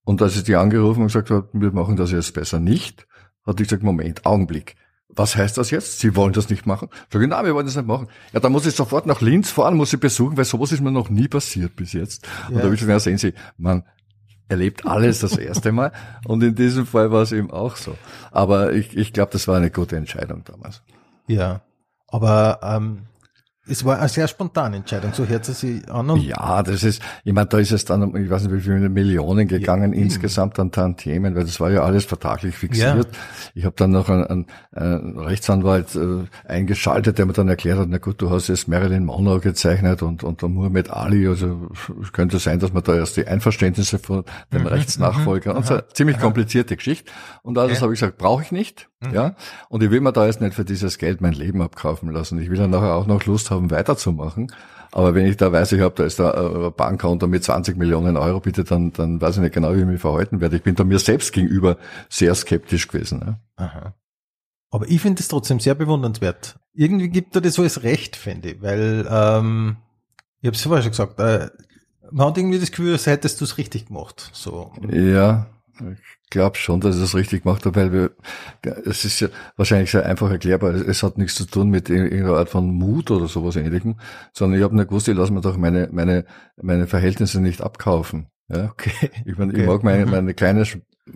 Und als ich die angerufen und gesagt habe, wir machen das jetzt besser nicht, hat die gesagt, Moment, Augenblick was heißt das jetzt? Sie wollen das nicht machen? Sag ich, nein, wir wollen das nicht machen. Ja, dann muss ich sofort nach Linz fahren, muss ich besuchen, weil sowas ist mir noch nie passiert bis jetzt. Und da habe ich gesagt, ja, sehen Sie, man erlebt alles das erste Mal. *laughs* Und in diesem Fall war es eben auch so. Aber ich, ich glaube, das war eine gute Entscheidung damals. Ja, aber ähm, es war eine sehr spontane Entscheidung, so hört es sich an. Und ja, das ist, ich meine, da ist es dann, ich weiß nicht, wie viele Millionen gegangen ja, insgesamt an Tantiemen, weil das war ja alles vertraglich fixiert. Ja. Ich habe dann noch einen, einen, einen Rechtsanwalt äh, eingeschaltet, der mir dann erklärt hat, na gut, du hast jetzt Marilyn Monroe gezeichnet und, und der Muhammad Ali, also könnte sein, dass man da erst die Einverständnisse von dem mhm, Rechtsnachfolger, mhm. und so, ziemlich komplizierte Geschichte. Und alles okay. habe ich gesagt, brauche ich nicht. Mhm. Ja, und ich will mir da jetzt nicht für dieses Geld mein Leben abkaufen lassen. Ich will dann nachher auch noch Lust haben, weiterzumachen. Aber wenn ich da weiß, ich habe da ist da ein Bankkonto mit 20 Millionen Euro, bitte, dann, dann weiß ich nicht genau, wie ich mich verhalten werde. Ich bin da mir selbst gegenüber sehr skeptisch gewesen. Ja. Aha. Aber ich finde es trotzdem sehr bewundernswert. Irgendwie gibt er das so als Recht, finde ich, weil ähm, ich habe es vorher schon gesagt, äh, man hat irgendwie das Gefühl, als hättest du es richtig gemacht. So. Ja, glaube schon, dass ich das richtig gemacht habe, weil wir, es ist ja wahrscheinlich sehr einfach erklärbar. Es hat nichts zu tun mit irgendeiner Art von Mut oder sowas ähnlichem, sondern ich habe nicht gewusst, ich lasse mir doch meine, meine, meine Verhältnisse nicht abkaufen. Ja? Okay. *laughs* Ich, mein, okay. ich mag meine, mhm. meine kleine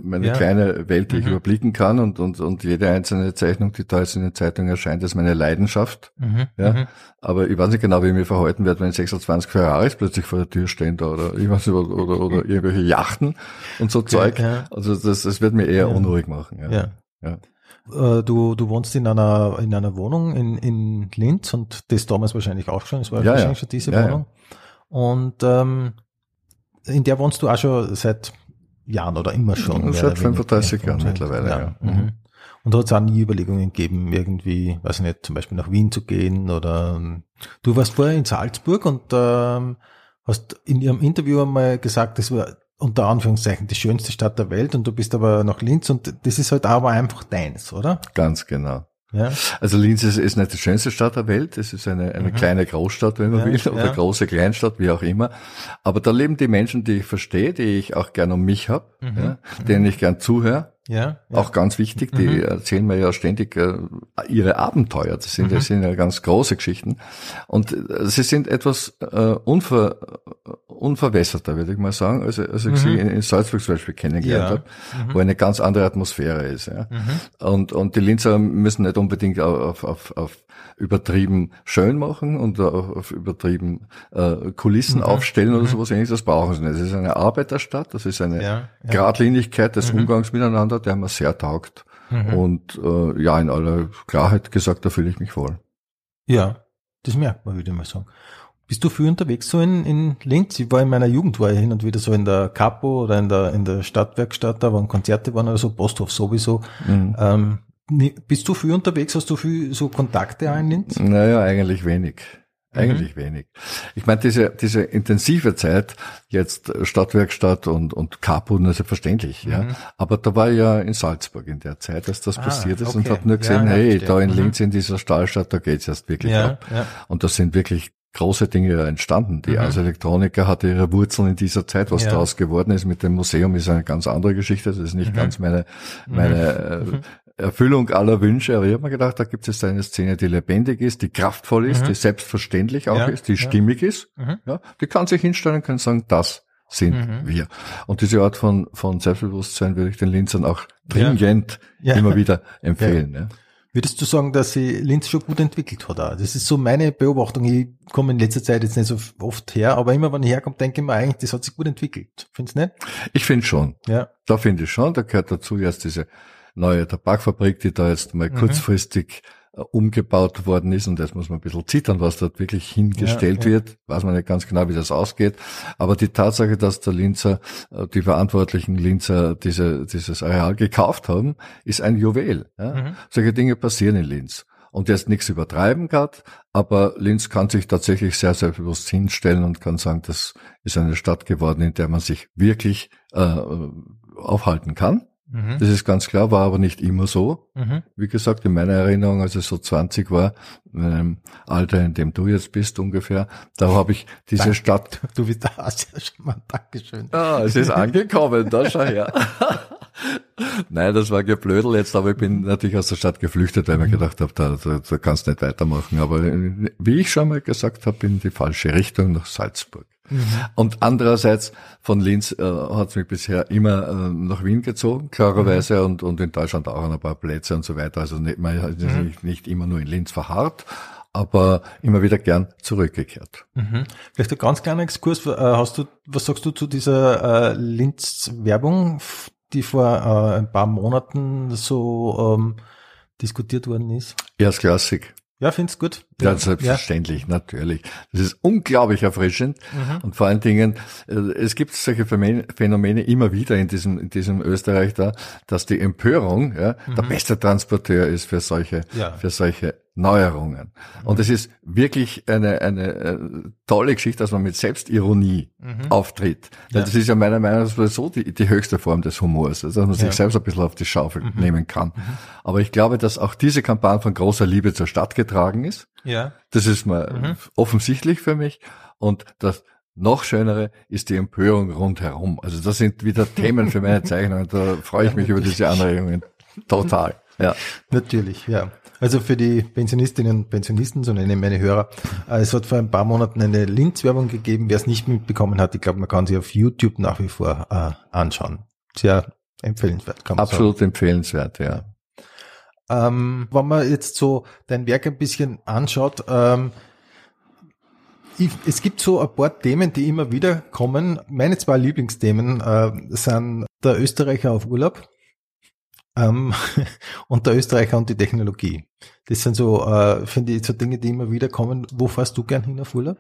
meine ja. kleine Welt, die ich mhm. überblicken kann und, und, und jede einzelne Zeichnung, die da jetzt in der Zeitung erscheint, ist meine Leidenschaft. Mhm. Ja. Mhm. Aber ich weiß nicht genau, wie ich mich verhalten werde, wenn 26 Ferraris plötzlich vor der Tür stehen da oder ich weiß nicht, oder, oder, oder *laughs* irgendwelche Yachten und so okay, Zeug. Ja. Also das, das wird mir eher ja. unruhig machen. Ja. ja. Äh, du, du wohnst in einer, in einer Wohnung in, in Linz und das damals wahrscheinlich auch schon, es war wahrscheinlich schon diese Wohnung. Und ähm, in der wohnst du auch schon seit Jahren oder immer schon. Seit 35 Jahren mittlerweile, ja. ja. Mhm. Und da hat es auch nie Überlegungen gegeben, irgendwie, weiß ich nicht, zum Beispiel nach Wien zu gehen oder du warst vorher in Salzburg und ähm, hast in ihrem Interview einmal gesagt, das war unter Anführungszeichen die schönste Stadt der Welt und du bist aber nach Linz und das ist halt aber einfach deins, oder? Ganz genau. Ja. Also Linz ist, ist nicht die schönste Stadt der Welt. Es ist eine, eine mhm. kleine Großstadt, wenn man ja, will, oder ja. große Kleinstadt, wie auch immer. Aber da leben die Menschen, die ich verstehe, die ich auch gern um mich habe, mhm. ja, denen ich gern zuhöre. Ja, ja. Auch ganz wichtig, die mhm. erzählen mir ja ständig äh, ihre Abenteuer. Das sind, mhm. das sind ja ganz große Geschichten. Und äh, sie sind etwas äh, unver, unverwässerter, würde ich mal sagen, als, als ich mhm. sie in, in, Salzburg zum Beispiel kennengelernt ja. habe, mhm. wo eine ganz andere Atmosphäre ist. Ja. Mhm. Und, und die Linzer müssen nicht unbedingt auf, auf, auf übertrieben schön machen und auf übertrieben äh, Kulissen mhm. aufstellen oder sowas ähnliches, das brauchen sie nicht. Das ist eine Arbeiterstadt, das ist eine ja. Gradlinigkeit des. Umgangs miteinander, der mir sehr taugt. Mhm. Und äh, ja, in aller Klarheit gesagt, da fühle ich mich wohl. Ja, das merkt man, würde ich mal sagen. Bist du viel unterwegs so in, in Linz? Ich war in meiner Jugend, war ich hin und wieder so in der Capo oder in der, in der Stadtwerkstatt, da waren Konzerte waren oder so, Posthof sowieso. Mhm. Ähm, bist du viel unterwegs? Hast du viel so Kontakte in Linz? Naja, eigentlich wenig. Eigentlich mhm. wenig. Ich meine, diese, diese intensive Zeit, jetzt Stadtwerkstatt und, und Kapun, ja verständlich, mhm. ja. Aber da war ich ja in Salzburg in der Zeit, als das ah, passiert ist okay. und habe nur gesehen, ja, hey, da in mhm. Linz in dieser Stahlstadt, da geht's erst wirklich ja, ab. Ja. Und das sind wirklich große Dinge entstanden. Die mhm. Ars Electronica hatte ihre Wurzeln in dieser Zeit. Was ja. daraus geworden ist mit dem Museum ist eine ganz andere Geschichte. Das ist nicht mhm. ganz meine, meine mhm. Erfüllung aller Wünsche. Aber ich habe mir gedacht, da gibt es eine Szene, die lebendig ist, die kraftvoll ist, mhm. die selbstverständlich auch ja. ist, die ja. stimmig ist. Mhm. Ja, die kann sich hinstellen und kann sagen, das sind mhm. wir. Und diese Art von, von Selbstbewusstsein würde ich den Linzern auch dringend immer wieder *laughs* empfehlen. Ja. Würdest du sagen, dass sie Linz schon gut entwickelt hat? Auch? Das ist so meine Beobachtung. Ich komme in letzter Zeit jetzt nicht so oft her, aber immer wenn ich herkomme, denke ich mir eigentlich, das hat sich gut entwickelt. Findest du nicht? Ich finde schon. Ja. Da finde ich schon. Da gehört dazu jetzt diese neue Tabakfabrik, die da jetzt mal mhm. kurzfristig äh, umgebaut worden ist und jetzt muss man ein bisschen zittern, was dort wirklich hingestellt ja, ja. wird. Weiß man nicht ganz genau, wie das ausgeht. Aber die Tatsache, dass der Linzer, äh, die verantwortlichen Linzer diese, dieses Areal gekauft haben, ist ein Juwel. Ja? Mhm. Solche Dinge passieren in Linz. Und jetzt nichts übertreiben gerade, aber Linz kann sich tatsächlich sehr selbstbewusst hinstellen und kann sagen, das ist eine Stadt geworden, in der man sich wirklich äh, aufhalten kann. Mhm. Das ist ganz klar, war aber nicht immer so. Mhm. Wie gesagt, in meiner Erinnerung, als ich so 20 war, in einem Alter, in dem du jetzt bist ungefähr, da habe ich diese Dank. Stadt. Du bist da hast ja schon mal Dankeschön. Ah, es ist angekommen, da schau her. *laughs* Nein, das war geblödel jetzt, aber ich bin natürlich aus der Stadt geflüchtet, weil ich mir gedacht habe, da, da, da kannst du nicht weitermachen. Aber wie ich schon mal gesagt habe, in die falsche Richtung nach Salzburg. Mhm. Und andererseits von Linz äh, hat es mich bisher immer äh, nach Wien gezogen, klarerweise, mhm. und, und in Deutschland auch an ein paar Plätze und so weiter. Also nicht, man ist mhm. nicht, nicht immer nur in Linz verharrt, aber immer wieder gern zurückgekehrt. Mhm. Vielleicht ein ganz kleiner Exkurs. Äh, hast du, was sagst du zu dieser äh, Linz-Werbung, die vor äh, ein paar Monaten so ähm, diskutiert worden ist? Erstklassig. Ja, find's gut. Ja, selbstverständlich, ja. natürlich. Das ist unglaublich erfrischend mhm. und vor allen Dingen, äh, es gibt solche Phänomene immer wieder in diesem, in diesem Österreich da, dass die Empörung ja, mhm. der beste Transporteur ist für solche, ja. für solche Neuerungen. Und es ist wirklich eine, eine, eine, äh, tolle Geschichte, dass man mit Selbstironie mhm. auftritt. Ja. Das ist ja meiner Meinung nach so die, die höchste Form des Humors, also dass man sich selbst ein bisschen auf die Schaufel mhm. nehmen kann. Mhm. Aber ich glaube, dass auch diese Kampagne von großer Liebe zur Stadt getragen ist. Ja. Das ist mal mhm. offensichtlich für mich. Und das noch schönere ist die Empörung rundherum. Also das sind wieder Themen für meine *laughs* Zeichnungen. Da freue ich mich über diese Anregungen total. Ja. Natürlich, ja. Also für die Pensionistinnen und Pensionisten, so nennen meine Hörer, äh, es hat vor ein paar Monaten eine Linz-Werbung gegeben. Wer es nicht mitbekommen hat, ich glaube, man kann sie auf YouTube nach wie vor äh, anschauen. Sehr empfehlenswert. Kann man Absolut sagen. empfehlenswert, ja. Ähm, wenn man jetzt so dein Werk ein bisschen anschaut, ähm, ich, es gibt so ein paar Themen, die immer wieder kommen. Meine zwei Lieblingsthemen äh, sind der Österreicher auf Urlaub ähm, *laughs* und der Österreicher und die Technologie. Das sind so, äh, finde ich, so Dinge, die immer wieder kommen. Wo fährst du gern hin auf Urlaub?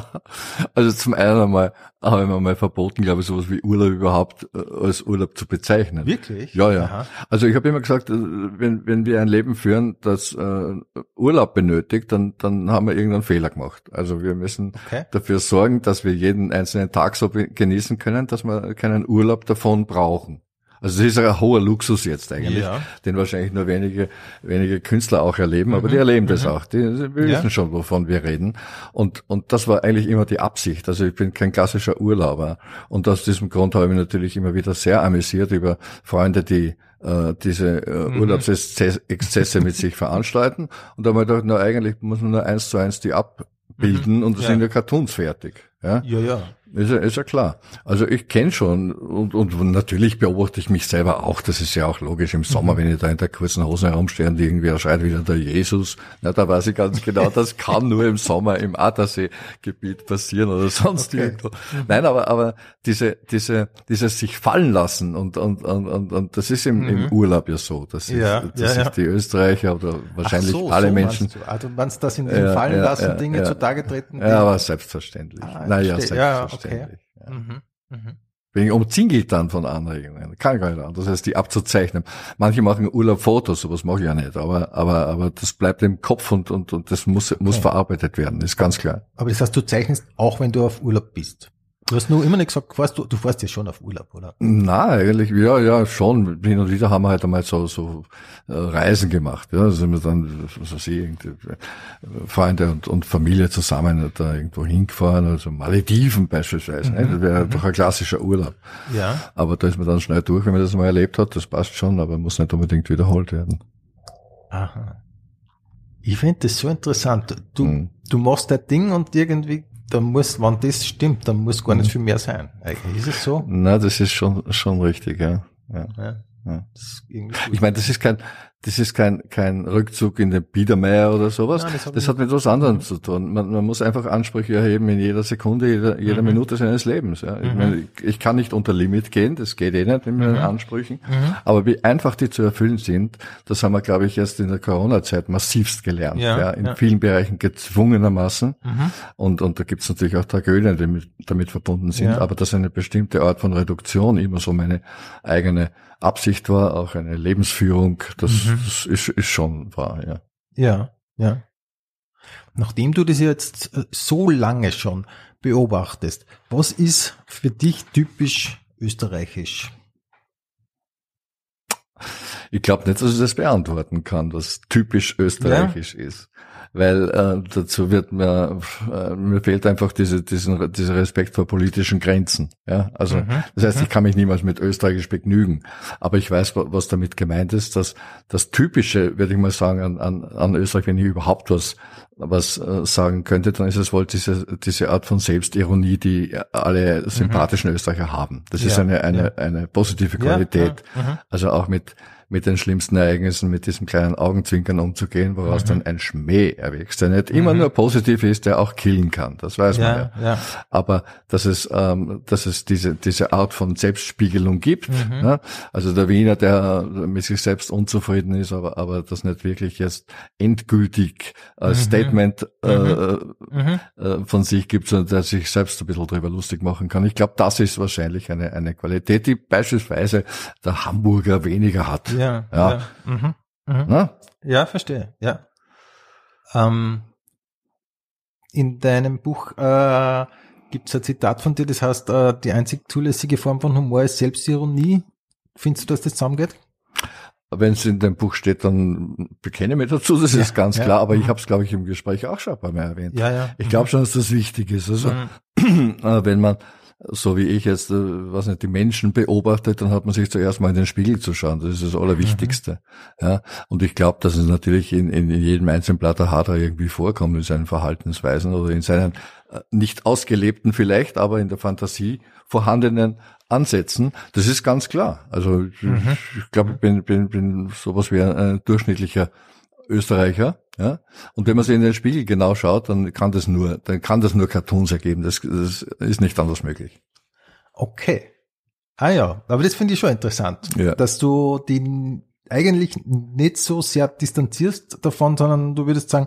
*laughs* also zum einen einmal habe ich mir mal verboten, glaube ich, sowas wie Urlaub überhaupt äh, als Urlaub zu bezeichnen. Wirklich? Ja, ja. Aha. Also ich habe immer gesagt, äh, wenn, wenn wir ein Leben führen, das äh, Urlaub benötigt, dann, dann haben wir irgendeinen Fehler gemacht. Also wir müssen okay. dafür sorgen, dass wir jeden einzelnen Tag so genießen können, dass wir keinen Urlaub davon brauchen. Also das ist ein hoher Luxus jetzt eigentlich, ja. den wahrscheinlich nur wenige, wenige Künstler auch erleben, aber mhm. die erleben das mhm. auch. Die, die wissen ja. schon, wovon wir reden. Und, und das war eigentlich immer die Absicht. Also ich bin kein klassischer Urlauber. Und aus diesem Grund habe ich mich natürlich immer wieder sehr amüsiert über Freunde, die äh, diese äh, mhm. Urlaubsexzesse mit sich veranstalten. Und da habe ich gedacht, na eigentlich muss man nur eins zu eins die abbilden mhm. und das ja. sind ja Cartoons fertig. Ja, ja. ja. Ist ja, ist ja klar. Also ich kenne schon und, und natürlich beobachte ich mich selber auch. Das ist ja auch logisch im Sommer, mhm. wenn ich da in der kurzen Hose herumstehe und irgendwer schreit wieder der Jesus. Na, da weiß ich ganz genau, das kann nur im Sommer im Attersee-Gebiet passieren oder sonst okay. irgendwo. Nein, aber, aber diese, diese, dieses sich fallen lassen und, und, und, und, und das ist im, mhm. im Urlaub ja so. Das ist, ja, das ja, ist die Österreicher oder wahrscheinlich so, alle so Menschen. Du. Also meinst das in ja, Fallen lassen Dinge zutage treten? Ja, aber selbstverständlich. Ah, naja, selbstverständlich. Okay. Ja. Mhm. Mhm. Ich umzingelt dann von Anregungen. Kann gar nicht anders, das heißt, die abzuzeichnen. Manche machen Urlaubfotos, sowas mache ich ja nicht, aber, aber, aber das bleibt im Kopf und, und, und das muss, muss Okay. verarbeitet werden, ist ganz klar. Aber das heißt, du zeichnest auch, wenn du auf Urlaub bist. Du hast nur immer nicht gesagt, fährst du, du fährst ja schon auf Urlaub, oder? Na, eigentlich, ja, ja, schon. Hin und wieder haben wir halt einmal so, so äh, Reisen gemacht. Ja, da sind wir dann, was weiß ich, irgendwie, äh, Freunde und, und Familie zusammen da irgendwo hingefahren, also Malediven beispielsweise. Ne? Das wäre doch ein klassischer Urlaub. Ja. Aber da ist man dann schnell durch, wenn man das mal erlebt hat. Das passt schon, aber muss nicht unbedingt wiederholt werden. Aha. Ich finde das so interessant. Du, Mhm. du machst dein Ding und irgendwie, da muss, wenn das stimmt, dann muss gar nicht viel mehr sein. Eigentlich ist es so. Na, das ist schon, schon richtig, ja. ja. Ja. Ja. Ich meine, das ist kein, das ist kein, kein Rückzug in den Biedermeier oder sowas. Nein, das hat das mit- hat mit was anderem zu tun. Man, man muss einfach Ansprüche erheben in jeder Sekunde, jeder, jeder Mhm. Minute seines Lebens. Ja. Ich, meine, ich, kann nicht unter Limit gehen, das geht eh nicht mit meinen Mhm. Ansprüchen. Aber wie einfach die zu erfüllen sind, das haben wir, glaube ich, erst in der Corona-Zeit massivst gelernt. Ja, Ja, in ja. vielen Bereichen gezwungenermaßen. Mhm. Und, und da gibt es natürlich auch Tragödien, die mit, damit verbunden sind. Ja. Aber dass eine bestimmte Art von Reduktion immer so meine eigene Absicht war, auch eine Lebensführung, das, Mhm. das ist, ist schon wahr, ja. Ja, ja. Nachdem du das jetzt äh, so lange schon beobachtest, was ist für dich typisch österreichisch? Ich glaube nicht, dass ich das beantworten kann, was typisch österreichisch ist. Weil äh, dazu wird mir, äh, mir fehlt einfach diese, diesen, dieser Respekt vor politischen Grenzen. Ja? Also Mhm. das heißt, ich kann mich niemals mit Österreichisch begnügen. Aber ich weiß, wa- was damit gemeint ist. Dass das Typische, würde ich mal sagen, an, an, an Österreich, wenn ich überhaupt was was äh, sagen könnte, dann ist es wohl diese, diese Art von Selbstironie, die alle sympathischen Österreicher haben. Das ist Mhm. Ja, eine, eine, eine positive Qualität. ja, mhm. Also auch mit, mit den schlimmsten Ereignissen, mit diesem kleinen Augenzwinkern umzugehen, woraus Mhm. dann ein Schmäh erwächst, der nicht immer nur positiv ist, der auch killen kann. Das weiß man Ja, ja. ja. Aber dass es, ähm, dass es diese, diese Art von Selbstspiegelung gibt. Mhm. Ne? Also der Wiener, der mit sich selbst unzufrieden ist, aber, aber das nicht wirklich jetzt endgültig als Statement äh, Mhm. äh, von sich gibt, sondern der sich selbst ein bisschen drüber lustig machen kann. Ich glaube, das ist wahrscheinlich eine, eine Qualität, die beispielsweise der Hamburger weniger hat. Ja, Ja. ja. Mhm. Mhm. Ne? Ja, verstehe, ja. Ähm, in deinem Buch äh, gibt es ein Zitat von dir, das heißt, äh, die einzig zulässige Form von Humor ist Selbstironie. Findest du, dass das zusammengeht? Wenn es in dem Buch steht, dann bekenne ich mich dazu, das Ja, ist ganz ja. klar. Aber ich Mhm. habe es, glaube ich, im Gespräch auch schon ein paar Mal erwähnt. Ja, ja. Ich glaube schon, dass das wichtig ist. Also Mhm. *clears throat* äh, wenn man so wie ich jetzt, äh, was nicht, die Menschen beobachtet, dann hat man sich zuerst mal in den Spiegel zu schauen. Das ist das Allerwichtigste. Ja, und ich glaube, dass es natürlich in, in, in jedem einzelnen Blatt der Hader irgendwie vorkommt in seinen Verhaltensweisen oder in seinen äh, nicht ausgelebten vielleicht, aber in der Fantasie vorhandenen Ansätzen. Das ist ganz klar. Also ich, ich glaube, ich bin, bin, bin sowas wie ein, ein durchschnittlicher Österreicher, ja. Und wenn man sich in den Spiegel genau schaut, dann kann das nur, dann kann das nur Cartoons ergeben. Das, das ist nicht anders möglich. Okay. Ah ja, aber das finde ich schon interessant, Ja. dass du die eigentlich nicht so sehr distanzierst davon, sondern du würdest sagen,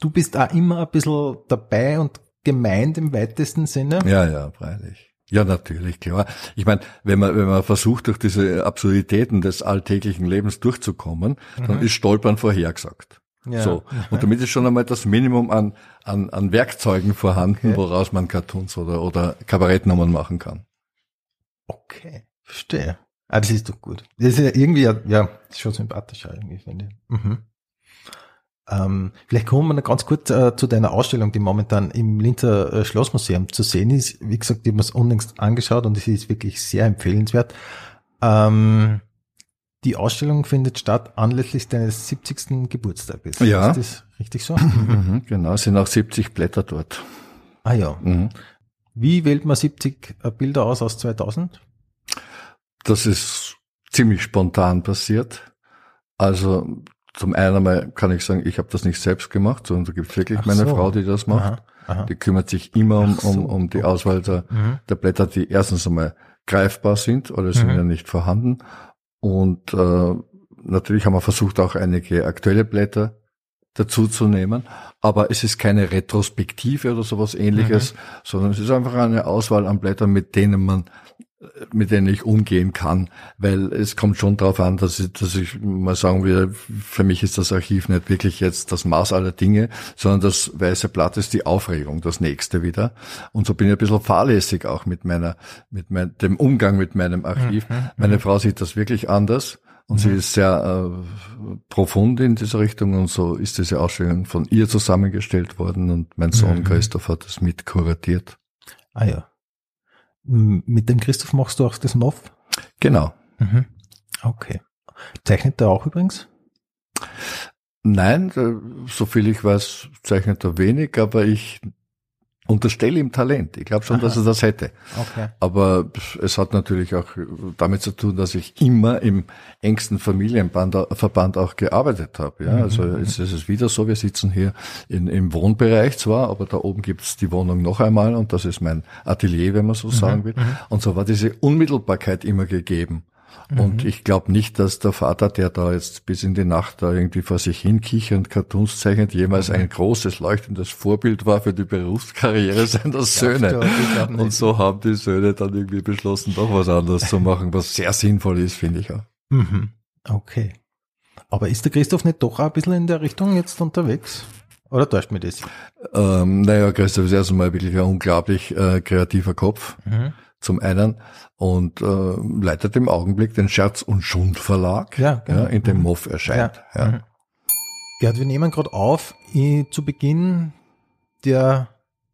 du bist auch immer ein bisschen dabei und gemeint im weitesten Sinne. Ja, ja, freilich. Ja, natürlich, klar. Ich meine, wenn man, wenn man versucht, durch diese Absurditäten des alltäglichen Lebens durchzukommen, dann ist Stolpern vorhergesagt. Ja. So. Und damit ist schon einmal das Minimum an, an, an Werkzeugen vorhanden, Okay. woraus man Cartoons oder, oder Kabarettnummern machen kann. Okay, verstehe. Ah, das ist doch gut. Das ist ja irgendwie, ja, ist schon sympathischer irgendwie, finde ich. Mhm. Ähm, vielleicht kommen wir noch ganz kurz äh, zu deiner Ausstellung, die momentan im Linzer äh, Schlossmuseum zu sehen ist. Wie gesagt, ich habe mir es unlängst angeschaut und es ist wirklich sehr empfehlenswert. Ähm, die Ausstellung findet statt anlässlich deines 70. Geburtstages. Ja. Ist das richtig so? *laughs* Mhm, genau, es sind auch 70 Blätter dort. ah ja. Mhm. Wie wählt man 70 Bilder aus aus 2000? Das ist ziemlich spontan passiert. Also zum einen kann ich sagen, ich habe das nicht selbst gemacht, sondern da gibt es wirklich Ach meine so. Frau, die das macht. Aha, aha. Die kümmert sich immer um, um, um die Auswahl der, Mhm. der Blätter, die erstens einmal greifbar sind oder sind Mhm. ja nicht vorhanden. Und äh, natürlich haben wir versucht, auch einige aktuelle Blätter dazu zu nehmen. Aber es ist keine Retrospektive oder sowas ähnliches, sondern es ist einfach eine Auswahl an Blättern, mit denen man mit denen ich umgehen kann, weil es kommt schon darauf an, dass ich, dass ich mal sagen will, für mich ist das Archiv nicht wirklich jetzt das Maß aller Dinge, sondern das weiße Blatt ist die Aufregung, das nächste wieder. Und so bin ich ein bisschen fahrlässig auch mit meiner, mit mein, dem Umgang mit meinem Archiv. Mhm, mhm. Meine Frau sieht das wirklich anders. Und mhm. sie ist sehr äh, profund in dieser Richtung und so ist diese Ausstellung von ihr zusammengestellt worden und mein Sohn mhm. Christoph hat das mit kuratiert. Ah ja. Mit dem Christoph machst du auch das MOV? Genau. Mhm. Okay. Zeichnet er auch übrigens? Nein, so viel ich weiß, zeichnet er wenig, aber ich unterstelle ihm Talent. Ich glaube schon, Aha. dass er das hätte. Okay. Aber es hat natürlich auch damit zu tun, dass ich immer im engsten Familienverband auch gearbeitet habe. Ja, mhm. also jetzt ist es wieder so, wir sitzen hier in, im Wohnbereich zwar, aber da oben gibt's die Wohnung noch einmal und das ist mein Atelier, wenn man so mhm. sagen will. Mhm. Und so war diese Unmittelbarkeit immer gegeben. Und mhm. ich glaube nicht, dass der Vater, der da jetzt bis in die Nacht da irgendwie vor sich hin kichernd Cartoons zeichnet, jemals mhm. ein großes, leuchtendes Vorbild war für die Berufskarriere seiner Söhne. Und so haben die Söhne dann irgendwie beschlossen, doch was anderes zu machen, was sehr sinnvoll ist, finde ich auch. Mhm. Okay. Aber ist der Christoph nicht doch auch ein bisschen in der Richtung jetzt unterwegs? Oder täuscht mir das? Ähm, naja, Christoph ist erstmal wirklich ein unglaublich äh, kreativer Kopf. Mhm zum einen und äh, leitet im Augenblick den Scherz- und Schund ja, genau. ja, in dem mhm. MOF erscheint. Ja. Ja. Mhm. Gerd, wir nehmen gerade auf zu Beginn der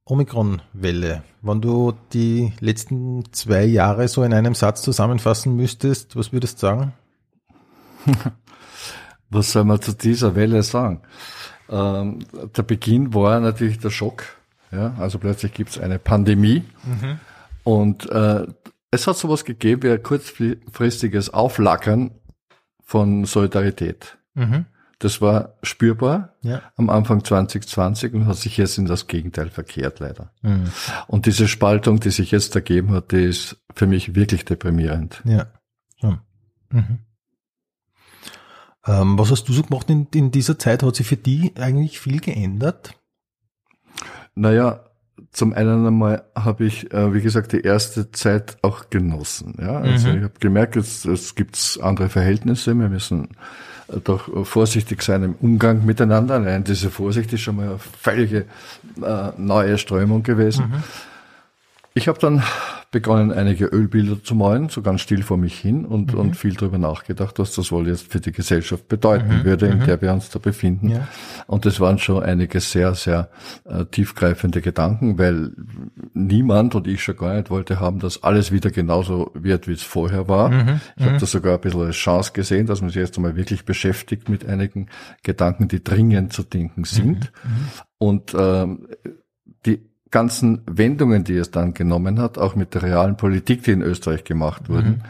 Omikron-Welle. Wenn du die letzten zwei Jahre so in einem Satz zusammenfassen müsstest, was würdest du sagen? *laughs* was soll man zu dieser Welle sagen? Ähm, der Beginn war natürlich der Schock. Ja, also plötzlich gibt es eine Pandemie. Mhm. Und äh, es hat sowas gegeben wie ein kurzfristiges Auflackern von Solidarität. Mhm. Das war spürbar ja. am Anfang 2020 und hat sich jetzt in das Gegenteil verkehrt, leider. Mhm. Und diese Spaltung, die sich jetzt ergeben hat, die ist für mich wirklich deprimierend. Ja. ja. Mhm. Ähm, was hast du so gemacht in, in dieser Zeit? Hat sich für die eigentlich viel geändert? Naja, zum einen einmal habe ich, äh, wie gesagt, die erste Zeit auch genossen. Ja? Also mhm. ich habe gemerkt, es, es gibt andere Verhältnisse. Wir müssen äh, doch vorsichtig sein im Umgang miteinander. Allein diese Vorsicht ist schon mal eine völlige äh, neue Strömung gewesen. Mhm. Ich habe dann begonnen, einige Ölbilder zu malen, so ganz still vor mich hin und, mhm. und viel darüber nachgedacht, was das wohl jetzt für die Gesellschaft bedeuten mhm. würde, in mhm. der wir uns da befinden. Ja. Und das waren schon einige sehr, sehr äh, tiefgreifende Gedanken, weil niemand und ich schon gar nicht wollte haben, dass alles wieder genauso wird, wie es vorher war. Mhm. Ich habe mhm. das sogar ein bisschen als Chance gesehen, dass man sich jetzt einmal wirklich beschäftigt mit einigen Gedanken, die dringend zu denken sind. Mhm. Und ähm, die ganzen Wendungen, die es dann genommen hat, auch mit der realen Politik, die in Österreich gemacht wurden, mhm.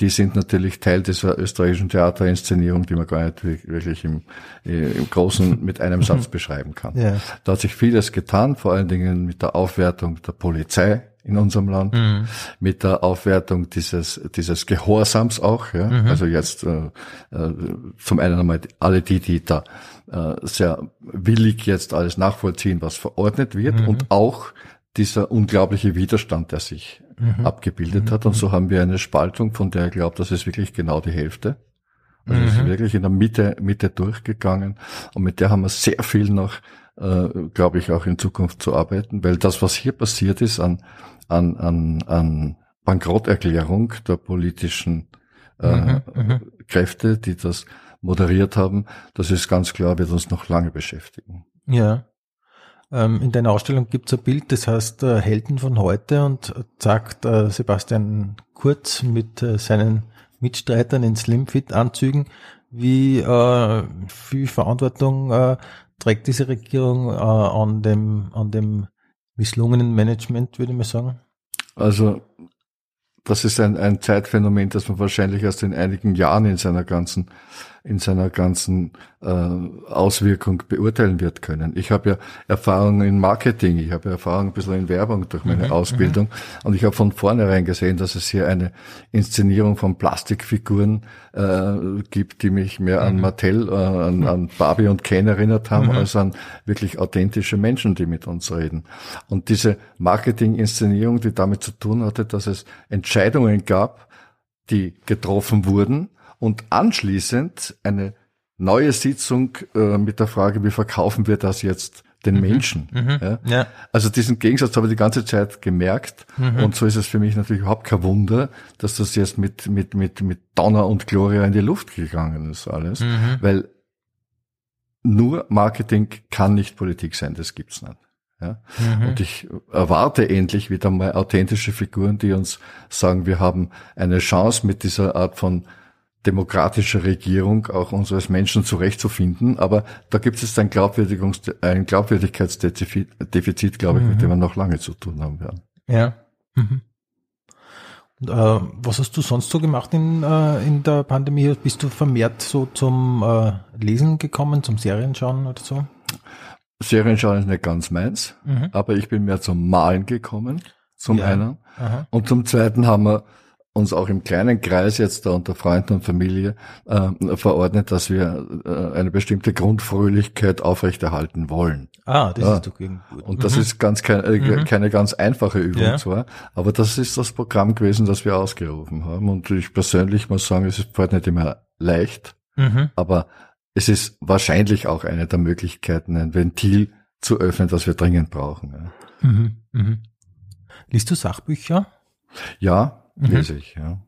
die sind natürlich Teil dieser österreichischen Theaterinszenierung, die man gar nicht wirklich im, äh, im Großen *laughs* mit einem Satz beschreiben kann. Ja. Da hat sich vieles getan, vor allen Dingen mit der Aufwertung der Polizei in unserem Land, mhm. mit der Aufwertung dieses, dieses Gehorsams auch. Ja? Mhm. Also jetzt äh, äh, zum einen einmal alle die, die da äh, sehr willig jetzt alles nachvollziehen, was verordnet wird mhm. und auch dieser unglaubliche Widerstand, der sich mhm. abgebildet mhm. hat. Und so haben wir eine Spaltung, von der ich glaube, das ist wirklich genau die Hälfte. Also es ist mhm. wirklich in der Mitte, Mitte durchgegangen. Und mit der haben wir sehr viel noch, äh, glaube ich, auch in Zukunft zu arbeiten, weil das, was hier passiert ist an, an, an, an Bankrotterklärung der politischen äh, mhm. Kräfte, die das moderiert haben, das ist ganz klar, wird uns noch lange beschäftigen. Ja. Ähm, in deiner Ausstellung gibt es ein Bild, das heißt äh, Helden von heute und sagt äh, Sebastian Kurz mit äh, seinen Mitstreitern in Slimfit-Anzügen, wie äh, viel Verantwortung äh, trägt diese Regierung äh, an dem an dem misslungenen Management, würde ich mal sagen? Also das ist ein, ein Zeitphänomen, das man wahrscheinlich erst in einigen Jahren in seiner ganzen in seiner ganzen äh, Auswirkung beurteilen wird können. Ich habe ja Erfahrung in Marketing, ich habe Erfahrung ein bisschen in Werbung durch meine mhm, Ausbildung mhm. und ich habe von vornherein gesehen, dass es hier eine Inszenierung von Plastikfiguren äh, gibt, die mich mehr an mhm. Mattel, äh, an, an, Barbie und Ken erinnert haben, mhm. als an wirklich authentische Menschen, die mit uns reden. Und diese Marketing-Inszenierung, die damit zu tun hatte, dass es Entscheidungen gab, die getroffen wurden und anschließend eine neue Sitzung äh, mit der Frage, wie verkaufen wir das jetzt den mhm. Menschen. Mhm. Ja? ja? Also diesen Gegensatz habe ich die ganze Zeit gemerkt mhm. und so ist es für mich natürlich überhaupt kein Wunder, dass das jetzt mit mit mit mit Donner und Gloria in die Luft gegangen ist alles, mhm. weil nur Marketing kann nicht Politik sein, das gibt's nicht. Ja? Mhm. Und ich erwarte endlich wieder mal authentische Figuren, die uns sagen, wir haben eine Chance mit dieser Art von demokratischer Regierung auch uns als Menschen zurechtzufinden. Aber da gibt es ein, Glaubwürdigungs ein Glaubwürdigkeitsdefizit, glaube ich, mhm. mit dem wir noch lange zu tun haben werden. Ja. Mhm. Und, äh, was hast du sonst so gemacht in, äh, in der Pandemie? Bist du vermehrt so zum äh, Lesen gekommen, zum Serienschauen oder so? Serienschauen ist nicht ganz meins, mhm. aber ich bin mehr zum Malen gekommen, zum ja. einen. Aha. Und zum zweiten haben wir uns auch im kleinen Kreis jetzt da unter Freunden und Familie äh, verordnet, dass wir äh, eine bestimmte Grundfröhlichkeit aufrechterhalten wollen. Ah, das ja. ist doch gut. Und das mhm. ist ganz kein, äh, mhm. keine ganz einfache Übung ja. zwar, aber das ist das Programm gewesen, das wir ausgerufen haben. Und ich persönlich muss sagen, es ist nicht immer leicht, mhm. aber es ist wahrscheinlich auch eine der Möglichkeiten, ein Ventil zu öffnen, das wir dringend brauchen. Ja. Mhm. Mhm. Liest du Sachbücher? Ja, Mhm. lese ich, ja.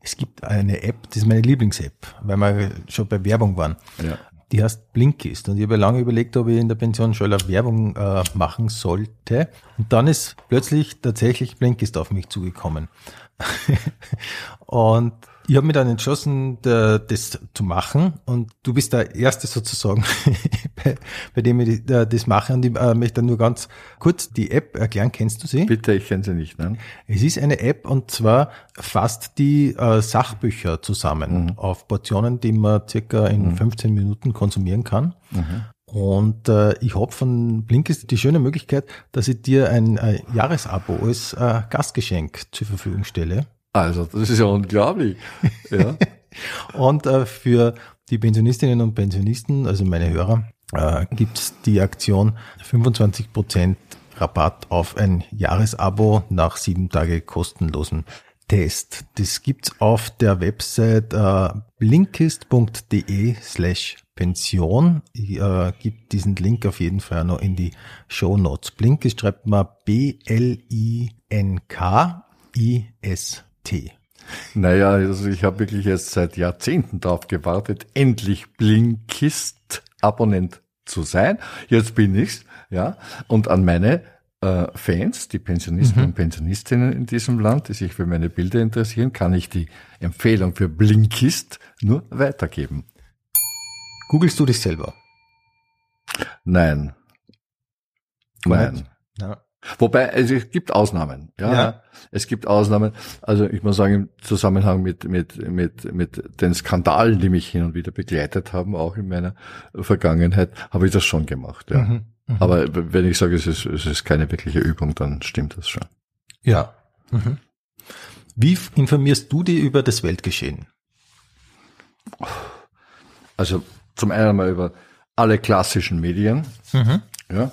Es gibt eine App, das ist meine Lieblings-App, weil wir schon bei Werbung waren. Ja. Die heißt Blinkist. Und ich habe lange überlegt, ob ich in der Pension Schöller Werbung äh, machen sollte. Und dann ist plötzlich tatsächlich Blinkist auf mich zugekommen. *laughs* und ich habe mich dann entschlossen, das zu machen und du bist der Erste sozusagen, *laughs* bei, bei, dem ich das mache und ich äh, möchte nur ganz kurz die App erklären. Kennst du sie? Bitte, ich kenne sie nicht. Ne? Es ist eine App und zwar fasst die äh, Sachbücher zusammen mhm. auf Portionen, die man circa in mhm. 15 Minuten konsumieren kann. Mhm. Und äh, ich habe von Blinkist die schöne Möglichkeit, dass ich dir ein äh, Jahresabo als äh, Gastgeschenk zur Verfügung stelle. Also, das ist ja unglaublich. Ja. *laughs* und äh, für die Pensionistinnen und Pensionisten, also meine Hörer, äh, gibt die Aktion 25% Rabatt auf ein Jahresabo nach sieben Tage kostenlosen Test. Das gibt's auf der Website äh, blinkist.de slash Pension. Ich äh, gebe diesen Link auf jeden Fall noch in die Show Notes. Blinkist schreibt man B-L-I-N-K-I-S T. Naja, also ich habe wirklich jetzt seit Jahrzehnten darauf gewartet, endlich Blinkist-Abonnent zu sein. Jetzt bin ich's, ja. Und an meine äh, Fans, die Pensionisten mhm. und Pensionistinnen in diesem Land, die sich für meine Bilder interessieren, kann ich die Empfehlung für Blinkist nur weitergeben. Googlest du dich selber? Nein. Nein. Ja. Wobei, also es gibt Ausnahmen. Ja, ja, es gibt Ausnahmen. Also ich muss sagen, im Zusammenhang mit, mit, mit, mit den Skandalen, die mich hin und wieder begleitet haben, auch in meiner Vergangenheit, habe ich das schon gemacht. Ja. Mhm, mh. Aber wenn ich sage, es ist, es ist keine wirkliche Übung, dann stimmt das schon. Ja. Mhm. Wie informierst du dich über das Weltgeschehen? Also zum einen mal über alle klassischen Medien. Mhm. Ja.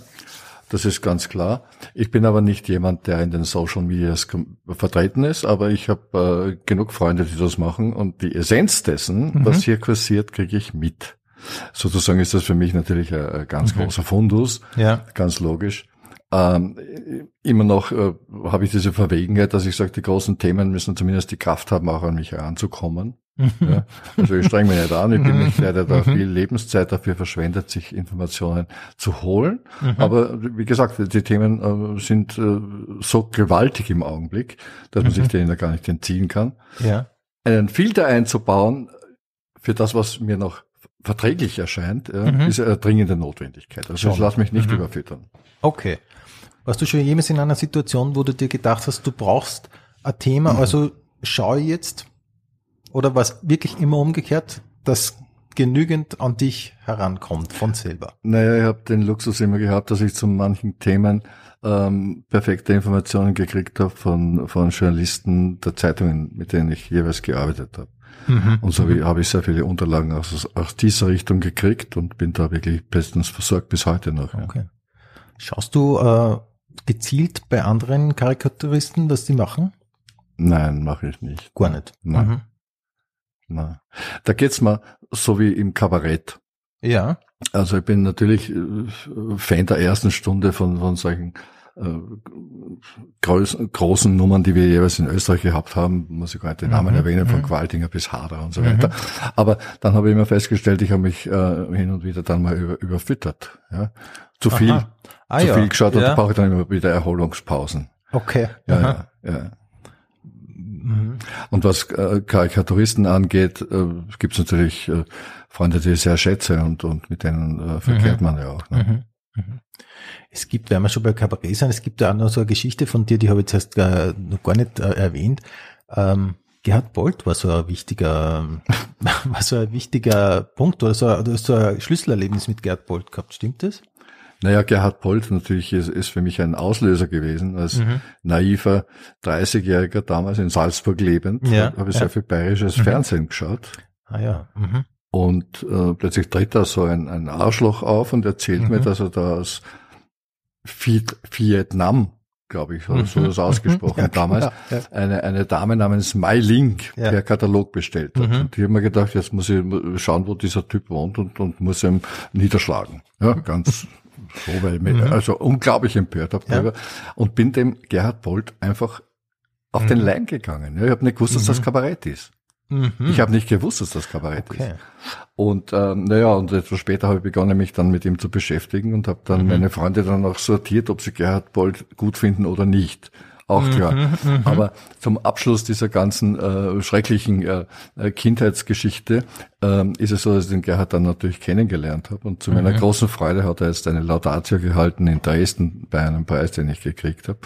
Das ist ganz klar. Ich bin aber nicht jemand, der in den Social Medias vertreten ist, aber ich habe äh, genug Freunde, die das machen und die Essenz dessen, mhm. was hier kursiert, kriege ich mit. Sozusagen ist das für mich natürlich ein, ein ganz mhm. großer Fundus, ja. ganz logisch. Ähm, immer noch äh, habe ich diese Verwegenheit, dass ich sage, die großen Themen müssen zumindest die Kraft haben, auch an mich heranzukommen. Ja, also ich streng mich nicht an, ich bin nicht der, der da mhm. viel Lebenszeit dafür verschwendet, sich Informationen zu holen. Mhm. Aber wie gesagt, die Themen äh, sind äh, so gewaltig im Augenblick, dass man sich mhm. denen ja gar nicht entziehen kann. Ja. Einen Filter einzubauen für das, was mir noch verträglich erscheint, ist eine dringende Notwendigkeit. Also ich lasse mich nicht überfüttern. Okay. Warst du schon jemals in einer Situation, wo du dir gedacht hast, du brauchst ein Thema, *clears throat* also schau jetzt oder was wirklich immer umgekehrt, das genügend an dich herankommt von selber? Naja, ich habe den Luxus immer gehabt, dass ich zu manchen Themen ähm, perfekte Informationen gekriegt habe von, von Journalisten der Zeitungen, mit denen ich jeweils gearbeitet habe. Mhm. Und so habe ich sehr viele Unterlagen aus, aus dieser Richtung gekriegt und bin da wirklich bestens versorgt bis heute noch. Ja. Okay. Schaust du äh, gezielt bei anderen Karikaturisten, was die machen? Nein, mache ich nicht. Gar nicht. Nein. Mhm. Nein. Da geht's mir so wie im Kabarett. Ja. Also ich bin natürlich äh, Fan der ersten Stunde von, von solchen äh, großen, großen Nummern, die wir jeweils in Österreich gehabt haben, muss ich gar nicht den Namen mhm. erwähnen, von mhm. Qualtinger bis Hader und so weiter. Mhm. Aber dann habe ich immer festgestellt, ich habe mich äh, hin und wieder dann mal über, überfüttert. Ja. Zu viel, ah, zu ja. viel geschaut ja. und da brauche ich dann immer wieder Erholungspausen. Okay. Ja, ja, ja. Mhm. Und was äh, Karikaturisten angeht, äh, gibt es natürlich äh, Freunde, die ich sehr schätze und, und mit denen äh, verkehrt mhm. man ja auch. Ne? Mhm. mhm. Es gibt, wenn wir schon bei Cabaret sind, es gibt da auch noch so eine Geschichte von dir, die habe ich jetzt erst gar, noch gar nicht äh, erwähnt. Ähm, Gerhard Bolt war so ein wichtiger, *laughs* war so ein wichtiger Punkt oder so, oder so ein Schlüsselerlebnis mit Gerhard Bolt gehabt, stimmt das? Naja, Gerhard Polt natürlich ist, ist für mich ein Auslöser gewesen, als mhm. naiver 30-Jähriger damals in Salzburg lebend, ja, habe ich ja. sehr viel bayerisches mhm. Fernsehen geschaut. Ah ja. Mhm. Und äh, plötzlich tritt da so ein, ein Arschloch auf und erzählt mir, mhm. dass er da aus Vietnam, glaube ich, oder so mhm. das ausgesprochen *laughs* ja, damals, ja. eine, eine Dame namens Mai Ling ja. per Katalog bestellt hat. Mhm. Und ich habe mir gedacht, jetzt muss ich schauen, wo dieser Typ wohnt und, und muss ihn niederschlagen. Ja, ganz so, weil ich mich mhm. also unglaublich empört habe darüber. Und bin dem Gerhard Bolt einfach auf den mhm. Leim gegangen. Ich habe nicht gewusst, dass das mhm. Kabarett ist. Mhm. Ich habe nicht gewusst, dass das Kabarett okay. ist. Und ähm, naja, und etwas später habe ich begonnen, mich dann mit ihm zu beschäftigen und habe dann mhm. meine Freunde dann auch sortiert, ob sie Gerhard Bolt gut finden oder nicht auch klar. Mhm, mhm, Aber zum Abschluss dieser ganzen äh, schrecklichen äh, äh, Kindheitsgeschichte ähm, ist es so, dass ich den Gerhard dann natürlich kennengelernt habe. Und zu mhm. meiner großen Freude hat er jetzt eine Laudatio gehalten in Dresden bei einem Preis, den ich gekriegt habe.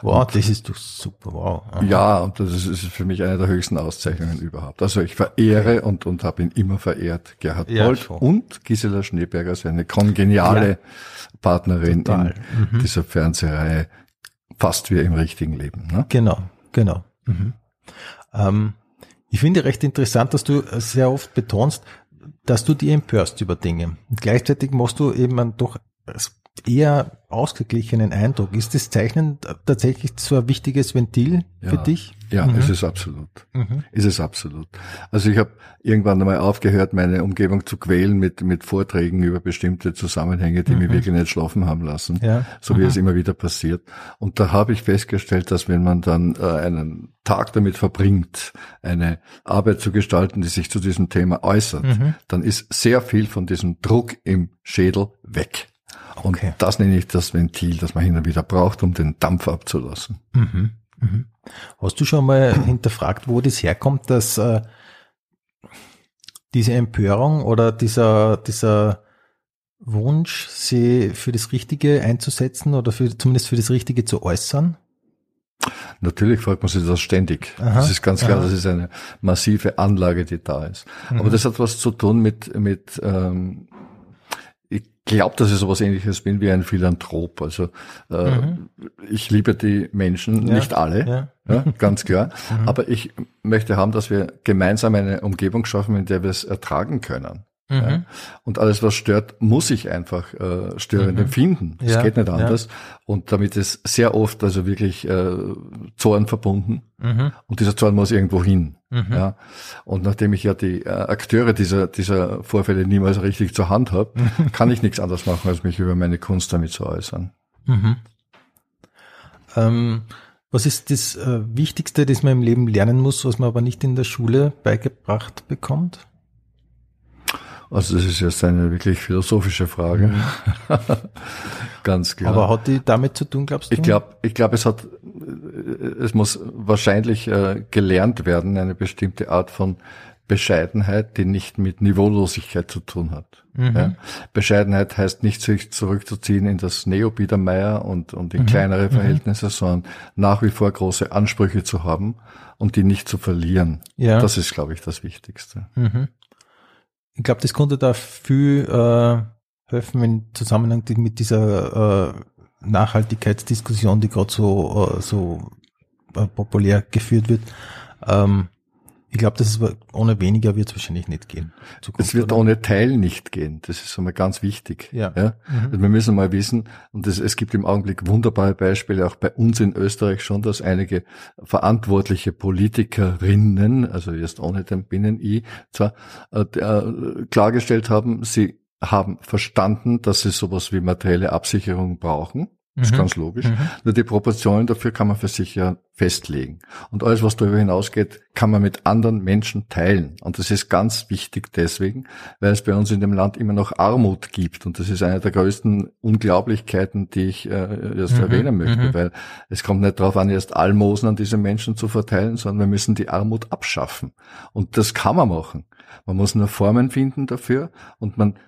Wow, und, das ist doch super, wow. Aha. Ja, und das ist, ist, für mich eine der höchsten Auszeichnungen überhaupt. Also ich verehre und, und habe ihn immer verehrt, Gerhard ja, schon. und Gisela Schneeberger, seine kongeniale ja. Partnerin Total. in mhm. dieser Fernsehreihe fast wie im richtigen Leben. Ne? Genau, genau. Mhm. Ähm, ich finde recht interessant, dass du sehr oft betonst, dass du die empörst über Dinge. Und gleichzeitig machst du eben einen doch eher ausgeglichenen Eindruck. Ist das Zeichnen tatsächlich so ein wichtiges Ventil ja, für dich? Ja, mhm. ist es absolut. Mhm. Ist es absolut. Also ich habe irgendwann einmal aufgehört, meine Umgebung zu quälen mit, mit Vorträgen über bestimmte Zusammenhänge, die mhm. mich wirklich nicht schlafen haben lassen, ja. so wie es mhm. immer wieder passiert. Und da habe ich festgestellt, dass wenn man dann äh, einen Tag damit verbringt, eine Arbeit zu gestalten, die sich zu diesem Thema äußert, mhm. dann ist sehr viel von diesem Druck im Schädel weg. Und okay. das nenne ich das Ventil, das man hin und wieder braucht, um den Dampf abzulassen. Mhm. Mhm. Hast du schon mal *clears throat* hinterfragt, wo das herkommt, dass äh, diese Empörung oder dieser, dieser Wunsch, sie für das Richtige einzusetzen oder für, zumindest für das Richtige zu äußern? Natürlich fragt man sich das ständig. Aha, das ist ganz klar, aha. das ist eine massive Anlage, die da ist. Mhm. Aber das hat was zu tun mit, mit ähm, glaube, dass ich sowas ähnliches bin wie ein Philanthrop. Also äh, mhm. ich liebe die Menschen, ja. nicht alle, ja. ja ganz klar. *laughs* Mhm. Aber ich möchte haben, dass wir gemeinsam eine Umgebung schaffen, in der wir es ertragen können. Mhm. Ja. Und alles, was stört, muss ich einfach äh, störend mhm. empfinden. Das ja, geht nicht anders. Ja. Und damit ist sehr oft also wirklich äh, Zorn verbunden. Mhm. Und dieser Zorn muss irgendwo hin. Mhm. Ja. Und nachdem ich ja die äh, Akteure dieser, dieser Vorfälle niemals richtig zur Hand habe, kann ich nichts anderes machen, als mich über meine Kunst damit zu äußern. Mhm. Ähm, was ist das äh, Wichtigste, das man im Leben lernen muss, was man aber nicht in der Schule beigebracht bekommt? Also das ist jetzt eine wirklich philosophische Frage. Mhm. *laughs* Ganz klar. Aber hat die damit zu tun, glaubst du? Ich glaube, ich glaube, es hat, es muss wahrscheinlich äh, gelernt werden, eine bestimmte Art von Bescheidenheit, die nicht mit Niveaulosigkeit zu tun hat. Mhm. Ja? Bescheidenheit heißt nicht, sich zurückzuziehen in das Neobiedermeier und, und in mhm. kleinere mhm. Verhältnisse, mhm. sondern nach wie vor große Ansprüche zu haben und die nicht zu verlieren. Ja. Das ist, glaube ich, das Wichtigste. Ich glaube, das konnte da viel äh, helfen im Zusammenhang mit dieser äh, Nachhaltigkeitsdiskussion, die gerade so, äh, so äh, populär geführt wird. Ähm, ich glaube, dass es ohne weniger wird es wahrscheinlich nicht gehen. Es wird oder? ohne Teil nicht gehen. Das ist einmal ganz wichtig. Ja. ja? Mhm. Also wir müssen mal wissen, und das, es gibt im Augenblick wunderbare Beispiele, auch bei uns in Österreich schon, dass einige verantwortliche Politikerinnen, also jetzt ohne den Binnen-I, zwar äh, äh, klargestellt haben, sie haben verstanden, dass sie sowas wie materielle Absicherung brauchen das ist mhm. ganz logisch. Mhm. Nur die Proportionen dafür kann man für sich ja festlegen. Und alles, was darüber hinausgeht, kann man mit anderen Menschen teilen. Und das ist ganz wichtig deswegen, weil es bei uns in dem Land immer noch Armut gibt. Und das ist eine der größten Unglaublichkeiten, die ich äh, erst mhm. erwähnen möchte, mhm. weil es kommt nicht darauf an, erst Almosen an diese Menschen zu verteilen, sondern wir müssen die Armut abschaffen. Und das kann man machen. Man muss nur Formen finden dafür und man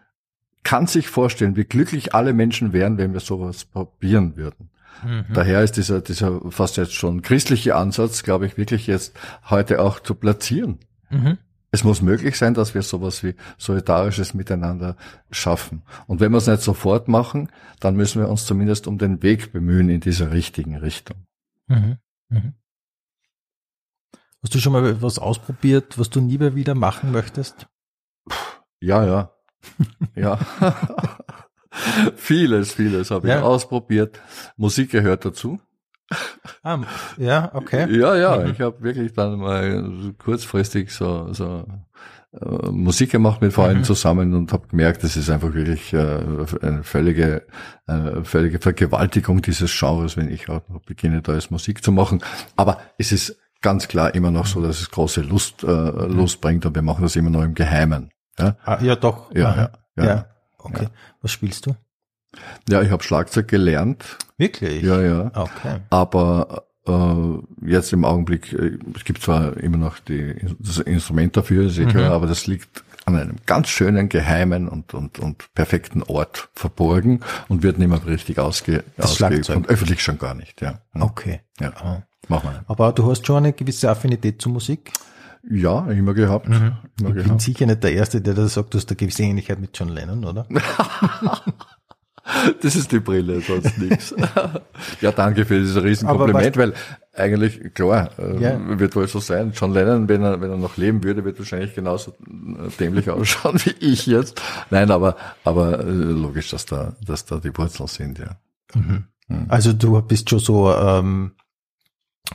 kann sich vorstellen, wie glücklich alle Menschen wären, wenn wir sowas probieren würden. Mhm. Daher ist dieser, dieser fast jetzt schon christliche Ansatz, glaube ich, wirklich jetzt heute auch zu platzieren. Mhm. Es muss möglich sein, dass wir sowas wie solidarisches Miteinander schaffen. Und wenn wir es nicht sofort machen, dann müssen wir uns zumindest um den Weg bemühen in dieser richtigen Richtung. Mhm. Mhm. Hast du schon mal was ausprobiert, was du nie mehr wieder machen möchtest? Ja, ja. *laughs* ja. *laughs* vieles, vieles habe ich ausprobiert. Musik gehört dazu. Ah, ja, okay. Ja, ja, mhm. ich habe wirklich dann mal kurzfristig so, so äh, Musik gemacht mit Freunden mhm. zusammen und habe gemerkt, das ist einfach wirklich äh, eine völlige, eine völlige Vergewaltigung dieses Genres, wenn ich auch noch beginne, da jetzt Musik zu machen. Aber es ist ganz klar immer noch so, dass es große Lust, äh, Lust bringt und wir machen das immer noch im Geheimen. Ja, ah, ja doch. Ja, ja, ja. Okay. Was spielst du? Ja, ich habe Schlagzeug gelernt. Wirklich? Ja, ja. Okay. Aber äh, jetzt im Augenblick, äh, es gibt zwar immer noch die, das Instrument dafür, seht ihr, mhm. aber das liegt an einem ganz schönen, geheimen und, und, und perfekten Ort verborgen und wird nicht mehr richtig ausge, ausgeübt und öffentlich schon gar nicht. Ja. Okay. Ja. Ah. Machen wir. Aber du hast schon eine gewisse Affinität zur Musik? Ja, immer gehabt. Mhm. Immer ich gehabt. bin sicher nicht der Erste, der da sagt, du hast eine gewisse Ähnlichkeit mit John Lennon, oder? *laughs* das ist die Brille, sonst nichts. *laughs* ja, danke für dieses Riesenkompliment, weil eigentlich, klar, äh, ja. wird wohl so sein. John Lennon, wenn er, wenn er noch leben würde, wird wahrscheinlich genauso äh, dämlich *laughs* ausschauen wie ich jetzt. Nein, aber, aber äh, logisch, dass da, dass da die Wurzeln sind, ja. Mhm. Mhm. Also du bist schon so ähm,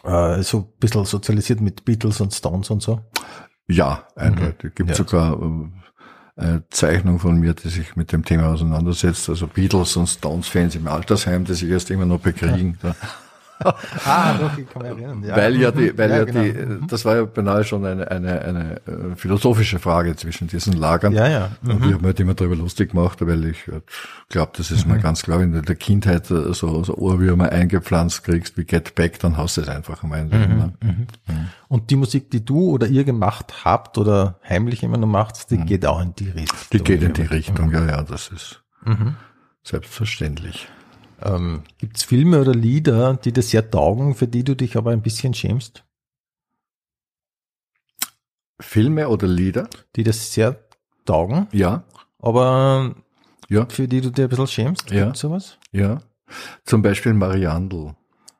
äh, so ein bisschen sozialisiert mit Beatles und Stones und so? Ja, eindeutig. Mhm. Gibt ja. sogar äh, eine Zeichnung von mir, die sich mit dem Thema auseinandersetzt. Also Beatles und Stones-Fans im Altersheim, die sich erst immer noch bekriegen. Ja. *laughs* ah, doch, ich kann mich erinnern. Ja. Weil ja die, weil ja, ja genau. die, mhm. das war ja beinahe schon eine, eine, eine äh, philosophische Frage zwischen diesen Lagern. Ja, ja. Mhm. Und ich habe mir halt immer darüber lustig gemacht, weil ich äh, glaube, das ist mhm. mal ganz klar, wenn du in der Kindheit äh, so, so Ohrwürmer eingepflanzt kriegst wie Get Back, dann hast du es einfach in Leben. Ne? Mhm. mhm. Und die Musik, die du oder ihr gemacht habt oder heimlich immer noch macht, die mhm. geht auch in die Richtung. Die geht in die Richtung, ja, ja, das ist selbstverständlich. Ähm, Gibt es Filme oder Lieder, die dir sehr taugen, für die du dich aber ein bisschen schämst? Filme oder Lieder? Die das sehr taugen? Ja. Aber ja. für die du dir ein bisschen schämst? Ja. sowas? Ja. Zum Beispiel Mariandel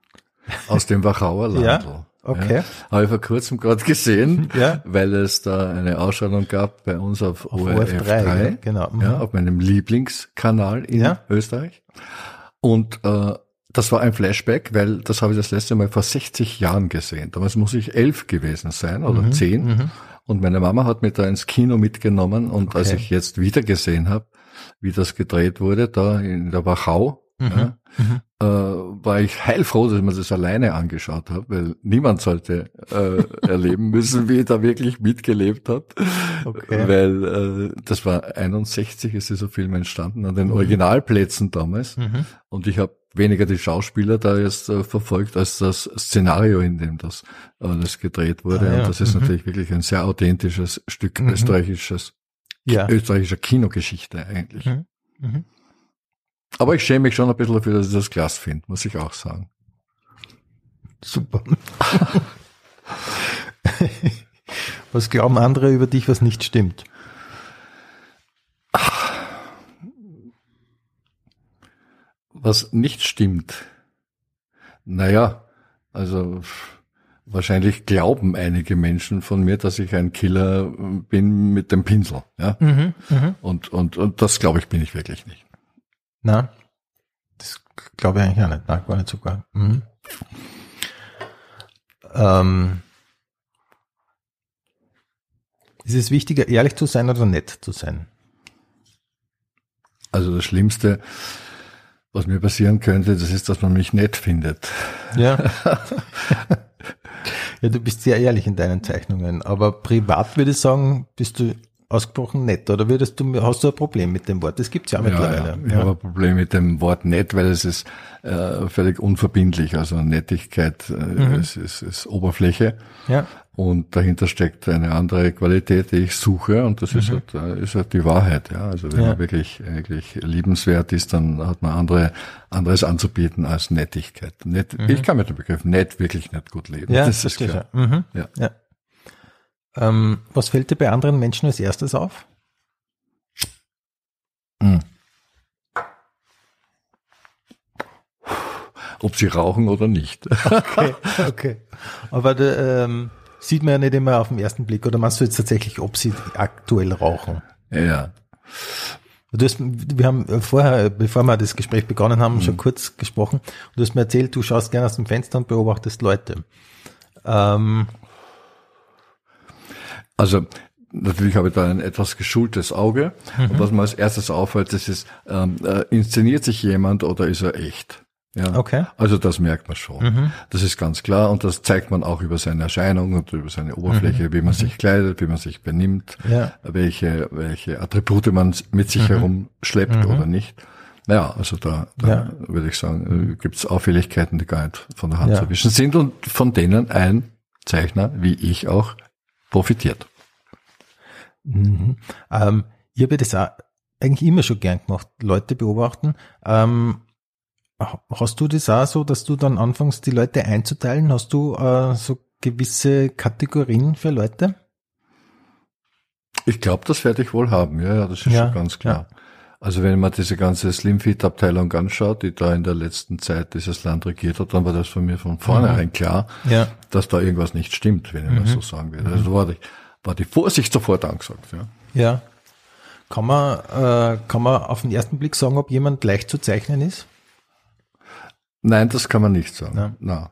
*laughs* aus dem Wachauer Landl. ja. Okay. Ja, habe ich vor kurzem gerade gesehen, ja. weil es da eine Ausstrahlung gab bei uns auf, auf ORF 3, 3 ja, genau. Ja, mhm. auf meinem Lieblingskanal in ja. Österreich. Und äh, das war ein Flashback, weil das habe ich das letzte Mal vor 60 Jahren gesehen. Damals muss ich elf gewesen sein oder mhm, zehn. Mhm. Und meine Mama hat mich da ins Kino mitgenommen. Und okay. als ich jetzt wieder gesehen habe, wie das gedreht wurde, da in der Wachau, mhm. Ja, mhm. Äh, war ich heilfroh, dass ich mir das alleine angeschaut habe, weil niemand sollte äh, erleben *laughs* müssen, wie ich da wirklich mitgelebt habe. Okay. Weil äh, das war 61 ist dieser Film entstanden, an den mhm. Originalplätzen damals. Mhm. Und ich habe weniger die Schauspieler da jetzt äh, verfolgt, als das Szenario, in dem das alles gedreht wurde. Ah, ja. Und das ist mhm. natürlich wirklich ein sehr authentisches Stück mhm. österreichisches, ja. österreichischer Kinogeschichte eigentlich. Aber ich schäme mich schon ein bisschen dafür, dass ich das Glas finde, muss ich auch sagen. Super. *laughs* was glauben andere über dich, was nicht stimmt? Was nicht stimmt? Naja, also wahrscheinlich glauben einige Menschen von mir, dass ich ein Killer bin mit dem Pinsel. Ja? Mhm, mhm. und, und, und das glaube ich bin ich wirklich nicht. Na, das glaube ich eigentlich auch nicht. Nein, gar nicht sogar. Mhm. Ähm, ist es wichtiger, ehrlich zu sein oder nett zu sein? Also das Schlimmste, was mir passieren könnte, das ist, dass man mich nett findet. Ja. *laughs* ja, du bist sehr ehrlich in deinen Zeichnungen, aber privat würde ich sagen, bist du ausgesprochen nett oder würdest du, hast du ein Problem mit dem Wort? Das gibt's ja mittlerweile. Ja, ich habe ein Problem mit dem Wort nett, weil es ist äh, völlig unverbindlich. Also Nettigkeit äh, Mhm. ist, ist, ist Oberfläche. Ja. Und dahinter steckt eine andere Qualität, die ich suche, und das ist, halt, äh, ist halt die Wahrheit. Ja, also wenn Mhm. Ja. man wirklich, wirklich liebenswert ist, dann hat man andere, anderes anzubieten als Nettigkeit. Nett, Ich kann mit dem Begriff nett wirklich nicht gut leben. Mhm. Ja, das ist klar. schon. Mhm. Ja. ja. Ähm, was fällt dir bei anderen Menschen als erstes auf? Hm. Ob sie rauchen oder nicht. Okay, *laughs* okay. Aber ähm, sieht man ja nicht immer auf den ersten Blick. Oder meinst du jetzt tatsächlich, ob sie aktuell rauchen? ja. Du hast, wir haben vorher, bevor wir das Gespräch begonnen haben, Mhm. schon kurz gesprochen. Und du hast mir erzählt, du schaust gerne aus dem Fenster und beobachtest Leute. Ähm, Also natürlich habe ich da ein etwas geschultes Auge. Und was mir als erstes auffällt, das ist, ähm, äh, inszeniert sich jemand oder ist er echt? Ja. Okay. Also das merkt man schon. Das ist ganz klar und das zeigt man auch über seine Erscheinung und über seine Oberfläche, wie man sich kleidet, wie man sich benimmt, Ja. welche, welche Attribute man mit sich herumschleppt oder nicht. Naja, also da, da Ja. würde ich sagen, gibt es Auffälligkeiten, die gar nicht von der Hand Ja. zu wischen sind und von denen ein Zeichner wie ich auch profitiert. Mhm. Ähm, ich habe das auch eigentlich immer schon gern gemacht, Leute beobachten. Ähm, hast du das auch so, dass du dann anfängst, die Leute einzuteilen? Hast du äh, so gewisse Kategorien für Leute? Ich glaube, das werde ich wohl haben, ja, ja das ist Ja, schon ganz klar. Also wenn man diese ganze Slimfit-Abteilung anschaut, die da in der letzten Zeit dieses Land regiert hat, dann war das von mir von vornherein klar, Ja. dass da irgendwas nicht stimmt, wenn ich mal so sagen will. Also war die, war die Vorsicht sofort angesagt. Ja. Ja. Kann man, äh, kann man auf den ersten Blick sagen, ob jemand leicht zu zeichnen ist? Nein, das kann man nicht sagen. Ja. Na,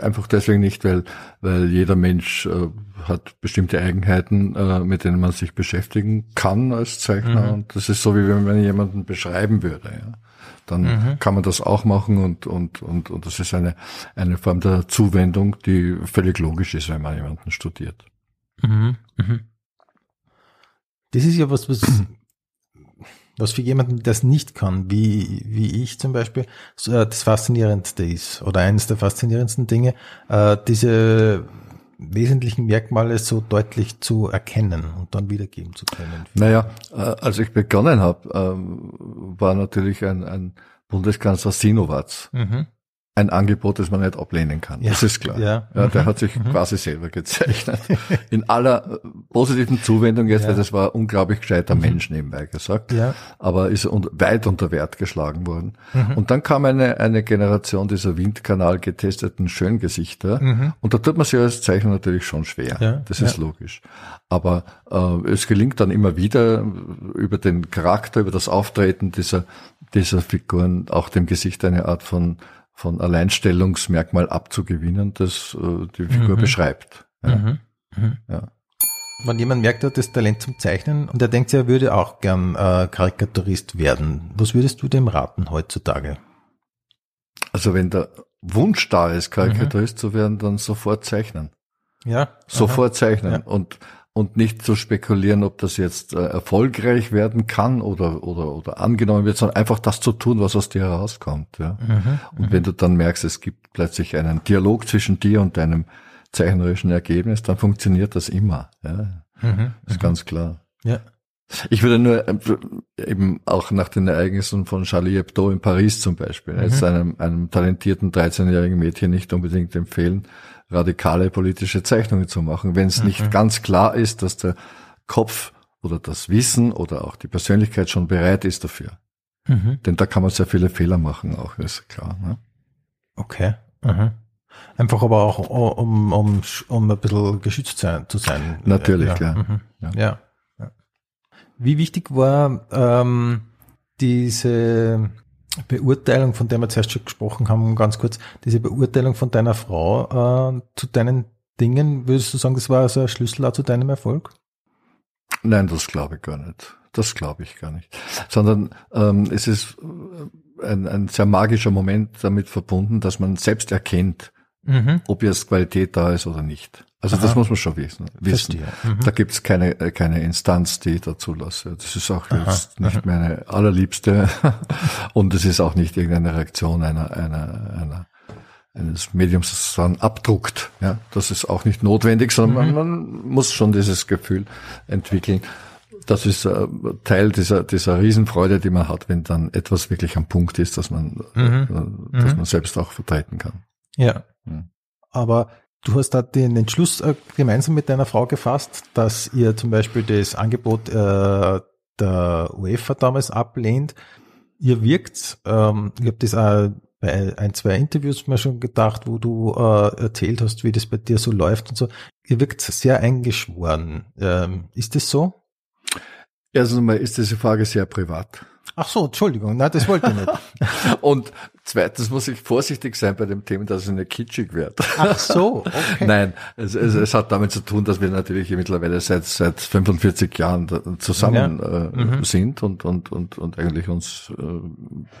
Einfach deswegen nicht, weil, weil jeder Mensch äh, hat bestimmte Eigenheiten, äh, mit denen man sich beschäftigen kann als Zeichner. Und das ist so, wie wenn man jemanden beschreiben würde. Ja. Dann kann man das auch machen und, und, und, und das ist eine, eine Form der Zuwendung, die völlig logisch ist, wenn man jemanden studiert. Mhm. Mhm. Das ist ja was, was, *clears throat* was für jemanden, der es nicht kann, wie, wie ich zum Beispiel, äh, das Faszinierendste ist oder eines der faszinierendsten Dinge, äh, diese wesentlichen Merkmale so deutlich zu erkennen und dann wiedergeben zu können. Naja, äh, als ich begonnen habe, ähm, war natürlich ein, ein Bundeskanzler Sinowatz. Mhm. Ein Angebot, das man nicht ablehnen kann. Ja. Das ist klar. Ja. Ja, der Mhm. hat sich quasi selber gezeichnet. In aller äh, positiven Zuwendung jetzt, Ja. weil das war ein unglaublich gescheiter Mensch nebenbei gesagt. Ja. Aber ist weit unter Wert geschlagen worden. Mhm. Und dann kam eine, eine Generation dieser Windkanal getesteten Schöngesichter. Mhm. Und da tut man sich als Zeichner natürlich schon schwer. Ja, Das ist logisch. Aber äh, es gelingt dann immer wieder äh, über den Charakter, über das Auftreten dieser, dieser Figuren auch dem Gesicht eine Art von, von Alleinstellungsmerkmal abzugewinnen, das äh, die Figur beschreibt. Ja. Mhm. Mhm. Ja. Wenn jemand merkt, er hat das Talent zum Zeichnen und er denkt, er würde auch gern äh, Karikaturist werden, was würdest du dem raten heutzutage? Also wenn der Wunsch da ist, Mhm. Karikaturist zu werden, dann sofort zeichnen. Ja, Sofort zeichnen Ja. und und nicht zu spekulieren, ob das jetzt äh, erfolgreich werden kann oder oder oder angenommen wird, sondern einfach das zu tun, was aus dir herauskommt. Ja. Mhm. Und wenn du dann merkst, es gibt plötzlich einen Dialog zwischen dir und deinem zeichnerischen Ergebnis, dann funktioniert das immer. Ja. Mhm. Ist ganz klar. Ja. Ich würde nur äh, eben auch nach den Ereignissen von Charlie Hebdo in Paris zum Beispiel, jetzt einem, einem talentierten 13-jährigen Mädchen nicht unbedingt empfehlen, radikale politische Zeichnungen zu machen, wenn es nicht ganz klar ist, dass der Kopf oder das Wissen oder auch die Persönlichkeit schon bereit ist dafür. Mhm. Denn da kann man sehr viele Fehler machen, auch ist klar. Ne? Okay. Mhm. Einfach aber auch, um, um, um ein bisschen geschützt sein, zu sein. Natürlich, ja. klar. Mhm. Ja. Ja. ja. Wie wichtig war ähm, diese Beurteilung, von der wir zuerst schon gesprochen haben, ganz kurz, diese Beurteilung von deiner Frau äh, zu deinen Dingen, würdest du sagen, das war also ein Schlüssel auch zu deinem Erfolg? Nein, das glaube ich gar nicht. Das glaube ich gar nicht. Sondern ähm, es ist ein, ein sehr magischer Moment damit verbunden, dass man selbst erkennt, Mhm. ob jetzt Qualität da ist oder nicht. Also das Aha. muss man schon wissen. wissen. Mhm. Da gibt's keine, äh, keine Instanz, die ich dazu lasse. Das ist auch jetzt nicht meine allerliebste *laughs* und es ist auch nicht irgendeine Reaktion einer, einer, einer eines Mediums, das dann abdruckt. Ja, das ist auch nicht notwendig, sondern Mhm. man, man muss schon dieses Gefühl entwickeln. Das ist äh, Teil dieser, dieser Riesenfreude, die man hat, wenn dann etwas wirklich am Punkt ist, dass man, Mhm. äh, dass Mhm. man selbst auch vertreten kann. Ja. Mhm. Aber du hast da den Entschluss äh, gemeinsam mit deiner Frau gefasst, dass ihr zum Beispiel das Angebot äh, der UEFA damals ablehnt. Ihr wirkt, ähm, ich habe das auch bei ein, zwei Interviews mal schon gedacht, wo du äh, erzählt hast, wie das bei dir so läuft und so. Ihr wirkt sehr eingeschworen. Ähm, ist das so? Erstens einmal ist diese Frage sehr privat. Ach so, Entschuldigung, nein, das wollte ich nicht. *laughs* Und zweitens muss ich vorsichtig sein bei dem Thema, dass es nicht kitschig wird. Ach so, okay. *laughs* Nein, es, es, es hat damit zu tun, dass wir natürlich mittlerweile seit seit 45 Jahren zusammen äh, sind und und und und eigentlich uns äh,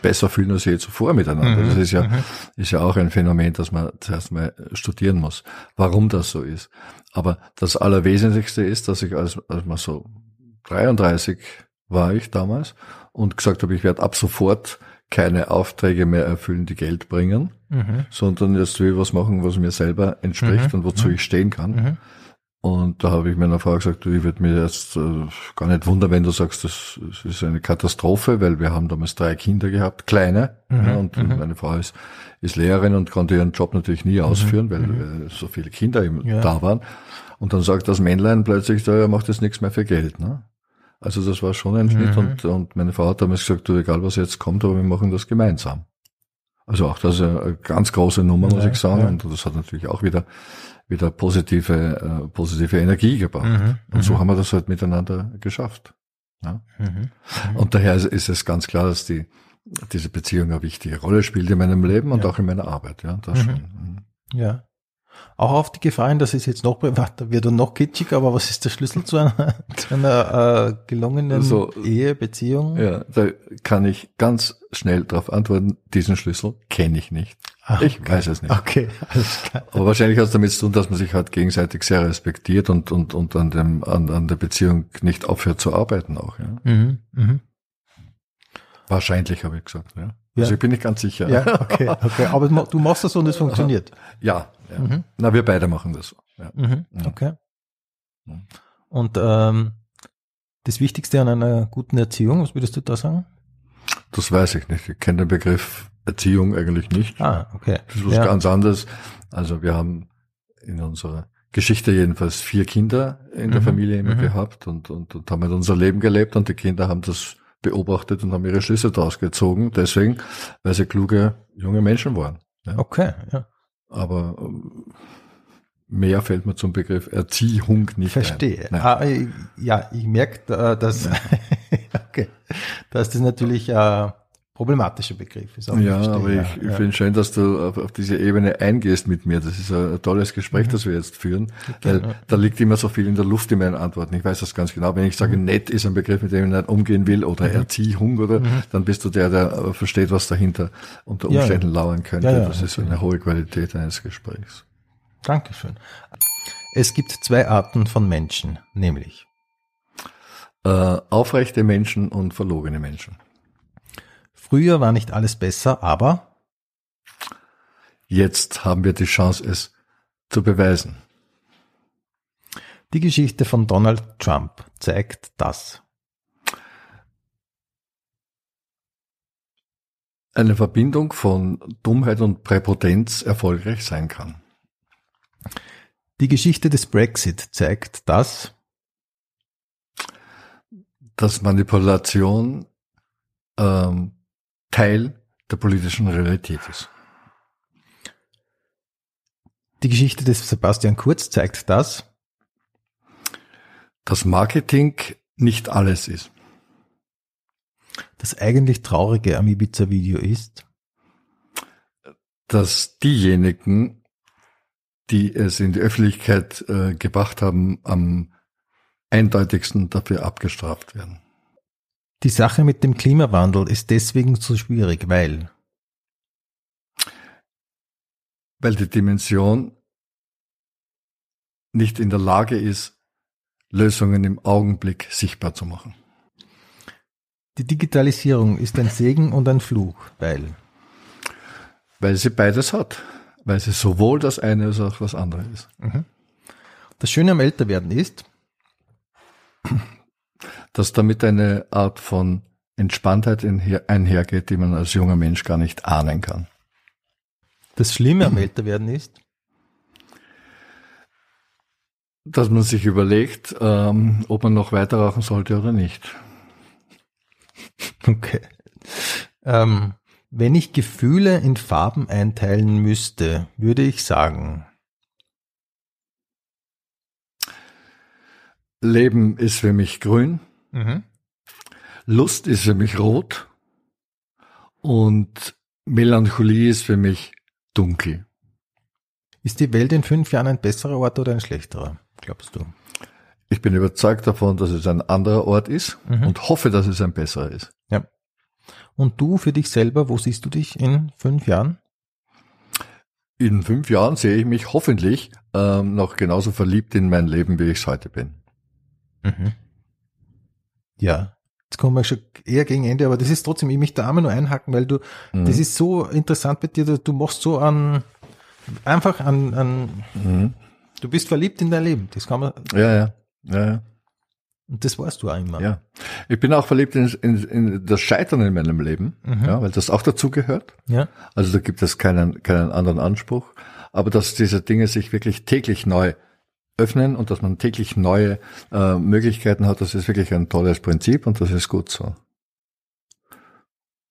besser fühlen als je zuvor miteinander. Das ist ja ist ja auch ein Phänomen, das man zuerst mal studieren muss, warum das so ist. Aber das Allerwesentlichste ist, dass ich als, als man so 33 war ich damals und gesagt habe, ich werde ab sofort keine Aufträge mehr erfüllen, die Geld bringen, Mhm. sondern jetzt will ich was machen, was mir selber entspricht und wozu ich stehen kann. Mhm. Und da habe ich meiner Frau gesagt, ich würde mir jetzt äh, gar nicht wundern, wenn du sagst, das, das ist eine Katastrophe, weil wir haben damals drei Kinder gehabt, kleine, Mhm. ja, und meine Frau ist, ist Lehrerin und konnte ihren Job natürlich nie ausführen, weil äh, so viele Kinder Mhm. Ja. da waren. Und dann sagt das Männlein plötzlich, da er macht jetzt nichts mehr für Geld. Ne? Also das war schon ein Schnitt Mhm. und, und meine Frau hat damals gesagt, du, egal was jetzt kommt, aber wir machen das gemeinsam. Also auch das ist eine ganz große Nummer, muss Ja, ich sagen. ja. Und das hat natürlich auch wieder, wieder positive, äh, positive Energie gebracht. Mhm, Und so haben wir das halt miteinander geschafft. Ja? Mhm. Und daher ist, ist es ganz klar, dass die, diese Beziehung eine wichtige Rolle spielt in meinem Leben und auch in meiner Arbeit. Ja, das Mhm. schon. Mhm. Ja. Auch auf die Gefahr hin, dass es jetzt noch privater *laughs* wird und noch kitschiger, aber was ist der Schlüssel zu einer, *laughs* zu einer äh, gelungenen Also, Ehe, Beziehung? Ja, da kann ich ganz schnell darauf antworten, diesen Schlüssel kenne ich nicht. Ach, ich weiß es nicht. Okay, *laughs* alles klar. Aber wahrscheinlich hat es damit zu tun, dass man sich halt gegenseitig sehr respektiert und, und, und an, dem, an, an der Beziehung nicht aufhört zu arbeiten auch. Ja. Mhm, mhm. Wahrscheinlich habe ich gesagt. Ja. Ja. Also ich bin nicht ganz sicher. Ja, okay, okay. Aber du machst das so und es funktioniert. *laughs* ja, ja. Mhm. Na, wir beide machen das so. Ja. Mhm, Mhm. okay. Mhm. Und ähm, das Wichtigste an einer guten Erziehung, was würdest du da sagen? Das weiß ich nicht. Ich kenne den Begriff Erziehung eigentlich nicht. Ah, okay. Das ist was Ja. ganz anderes. Also wir haben in unserer Geschichte jedenfalls vier Kinder in der Mhm, Familie immer mhm. gehabt und, und, und haben halt unser Leben gelebt und die Kinder haben das beobachtet und haben ihre Schlüsse daraus gezogen. Deswegen, weil sie kluge junge Menschen waren. Ja. Okay, ja. Aber ähm, mehr fällt mir zum Begriff Erziehung nicht Verstehe. ein. Nein. Ah, ich- ja, ich merke, äh, dass, *laughs* okay, dass das natürlich ein problematischer Begriff ist. Ja, verstehe, aber ich, ich finde schön, dass du auf, auf diese Ebene eingehst mit mir. Das ist ein, tolles Gespräch, das wir jetzt führen. Weil ja. da liegt immer so viel in der Luft in meinen Antworten. Ich weiß das ganz genau. Wenn ich sage, nett ist ein Begriff, mit dem ich nicht umgehen will, oder Erziehung, oder, dann bist du der, der äh, versteht, was dahinter unter Ja, Umständen lauern könnte. Ja, ja, das ist eine hohe Qualität eines Gesprächs. Dankeschön. Es gibt zwei Arten von Menschen, nämlich Äh, aufrechte Menschen und verlogene Menschen. Früher war nicht alles besser, aber Jetzt haben wir die Chance, es zu beweisen. die Geschichte von Donald Trump zeigt das. Eine Verbindung von Dummheit und Präpotenz erfolgreich sein kann. Die Geschichte des Brexit zeigt das. dass Manipulation ähm, Teil der politischen Realität ist. Die Geschichte des Sebastian Kurz zeigt das, dass Marketing nicht alles ist. Das eigentlich Traurige am Ibiza-Video ist, dass diejenigen, die es in die Öffentlichkeit äh, gebracht haben, am eindeutigsten dafür abgestraft werden. Die Sache mit dem Klimawandel ist deswegen so schwierig, weil weil die Dimension nicht in der Lage ist, Lösungen im Augenblick sichtbar zu machen. Die Digitalisierung ist ein Segen und ein Fluch, weil weil sie beides hat, weil sie sowohl das eine als auch das andere ist. Mhm. Das Schöne am Älterwerden ist, dass damit eine Art von Entspanntheit einhergeht, die man als junger Mensch gar nicht ahnen kann. Das Schlimme am Älterwerden ist, dass man sich überlegt, ähm, ob man noch weiter rauchen sollte oder nicht. Okay. Ähm, wenn ich Gefühle in Farben einteilen müsste, würde ich sagen. Leben ist für mich grün. Mhm. Lust ist für mich rot. Und Melancholie ist für mich dunkel. Ist die Welt in fünf Jahren ein besserer Ort oder ein schlechterer? glaubst du? Ich bin überzeugt davon, dass es ein anderer Ort ist mhm. und hoffe, dass es ein besserer ist. Ja. Und du für dich selber, wo siehst du dich in fünf Jahren? In fünf Jahren sehe ich mich hoffentlich ähm, noch genauso verliebt in mein Leben, wie ich es heute bin. Mhm. Ja, jetzt kommen wir schon eher gegen Ende, aber das ist trotzdem, ich mich da einmal nur einhaken, weil du, mhm. das ist so interessant bei dir, du machst so an, einfach an, an mhm. Du bist verliebt in dein Leben, das kann man. Ja, ja, ja, ja. Und das warst du einmal. Ja. Ich bin auch verliebt in, in, in das Scheitern in meinem Leben, mhm. ja, weil das auch dazu gehört. Ja. Also da gibt es keinen, keinen anderen Anspruch. Aber dass diese Dinge sich wirklich täglich neu öffnen und dass man täglich neue äh, Möglichkeiten hat, das ist wirklich ein tolles Prinzip und das ist gut so.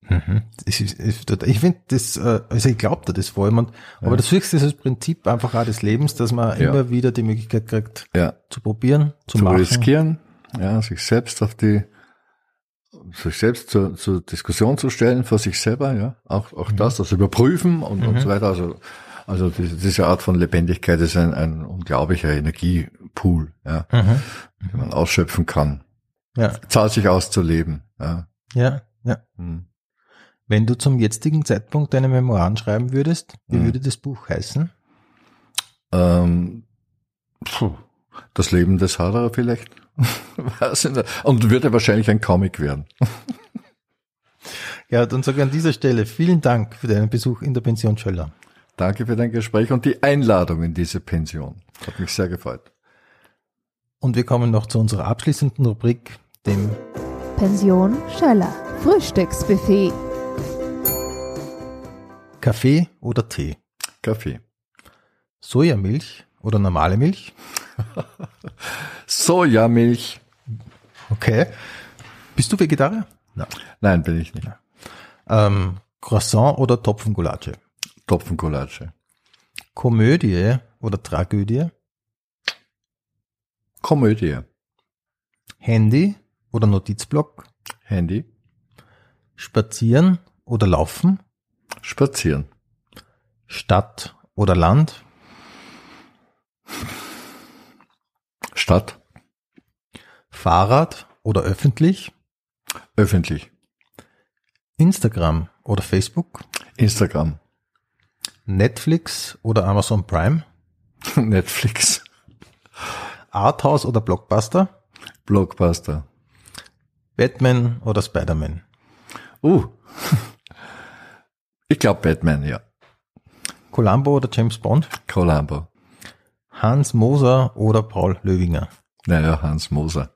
Mhm. Ich, ich finde das, äh, also ich glaube da das vor allem, aber ja. das Höchste ist das Prinzip einfach auch des Lebens, dass man ja. immer wieder die Möglichkeit kriegt, ja. zu probieren, zu, zu machen. riskieren, ja, sich selbst auf die, sich selbst zur, zur Diskussion zu stellen vor sich selber, ja, auch, auch mhm. das, das überprüfen und, mhm. und so weiter, also, also diese, Art von Lebendigkeit ist ein, ein unglaublicher Energiepool, ja, mhm. den man ausschöpfen kann. Ja. Zahlt sich aus zu leben, ja. Ja, ja. Mhm. Wenn du zum jetzigen Zeitpunkt deine Memoiren schreiben würdest, wie mhm. würde das Buch heißen? Ähm, das Leben des Haderer vielleicht. *laughs* Und würde wahrscheinlich ein Comic werden. ja, dann sage ich an dieser Stelle vielen Dank für deinen Besuch in der Pension Schöller. Danke für dein Gespräch und die Einladung in diese Pension. Hat mich sehr gefreut. Und wir kommen noch zu unserer abschließenden Rubrik, dem Pension Schöller Frühstücksbuffet. Kaffee oder Tee? Kaffee. Sojamilch oder normale Milch? *laughs* Sojamilch. Okay. Bist du Vegetarier? Nein. Nein, bin ich nicht. Ähm, Croissant oder Topfengulatsche? Topfengulatsche. Komödie oder Tragödie? Komödie. Handy oder Notizblock? Handy. Spazieren oder laufen? Spazieren. Stadt oder Land? Stadt. Fahrrad oder öffentlich? Öffentlich. Instagram oder Facebook? Instagram. Netflix oder Amazon Prime? *laughs* Netflix. Arthouse oder Blockbuster? Blockbuster. Batman oder Spider-Man? Uh. *laughs* Ich glaube Batman, ja. Columbo oder James Bond? Columbo. Hans Moser oder Paul Löwinger? Naja, Hans Moser.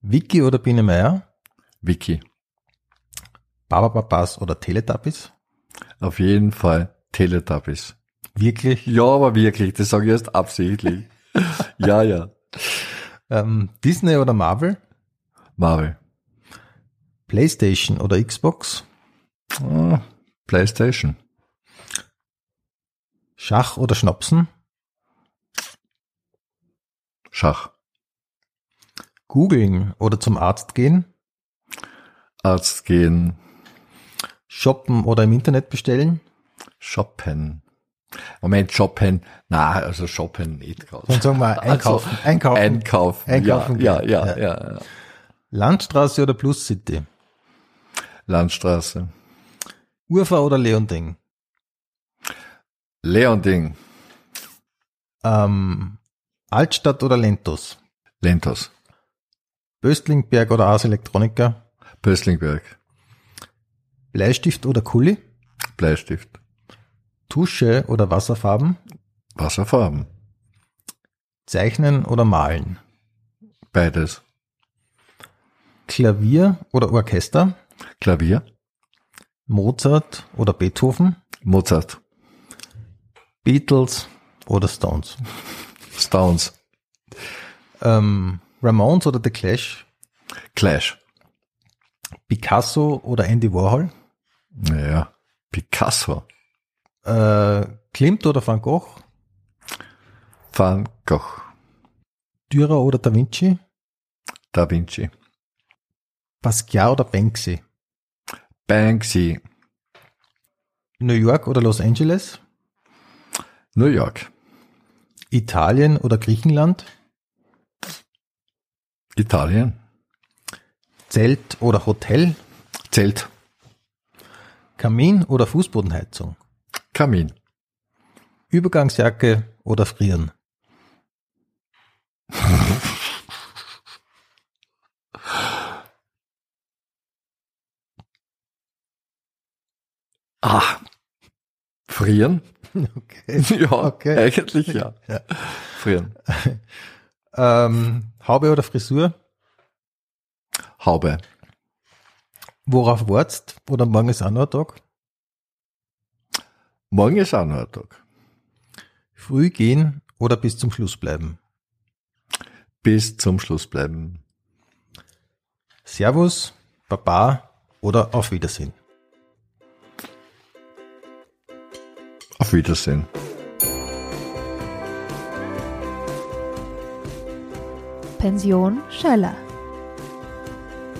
Vicky oder Biene Meier? Vicky. Babapapas oder Teletubbies? Auf jeden Fall Teletubbies. Wirklich? Ja, aber wirklich. Das sage ich erst absichtlich. *laughs* ja, ja. Ähm, Disney oder Marvel? Marvel. Playstation oder Xbox? Ah, Playstation. Schach oder Schnapsen? Schach. Googeln oder zum Arzt gehen? Arzt gehen. Shoppen oder im Internet bestellen? Shoppen. Moment, shoppen. Na, also shoppen nicht gerade. Dann sagen wir einkaufen. Also, einkaufen. Einkaufen. Einkaufen ja, ja, ja, Ja. ja. Landstraße oder Plus City? Landstraße. Urfa oder Leonding? Leonding. Ähm, Altstadt oder Lentos? Lentos. Böstlingberg oder Ars Electronica? Pöstlingberg. Bleistift oder Kuli? Bleistift. Tusche oder Wasserfarben? Wasserfarben. Zeichnen oder Malen? Beides. Klavier oder Orchester? Klavier. Mozart oder Beethoven? Mozart. Beatles oder Stones? Stones. Ähm, Ramones oder The Clash? Clash. Picasso oder Andy Warhol? Ja. Picasso. Äh, Klimt oder Van Gogh? Van Gogh. Dürer oder Da Vinci? Da Vinci. Basquiat oder Banksy? Banksy. New York oder Los Angeles? New York. Italien oder Griechenland? Italien. Zelt oder Hotel? Zelt. Kamin oder Fußbodenheizung? Kamin. Übergangsjacke oder Frieren? *laughs* Ah. Frieren? *laughs* Okay. *laughs* Ja, Okay. eigentlich ja. Ja. Frieren. Ähm, Haube oder Frisur? Haube. Worauf wartest? Oder morgen ist auch noch ein Tag? Morgen ist auch noch ein Tag. Früh gehen oder bis zum Schluss bleiben? Bis zum Schluss bleiben. Servus, Baba oder auf Wiedersehen? Auf Wiedersehen. Pension Schöller.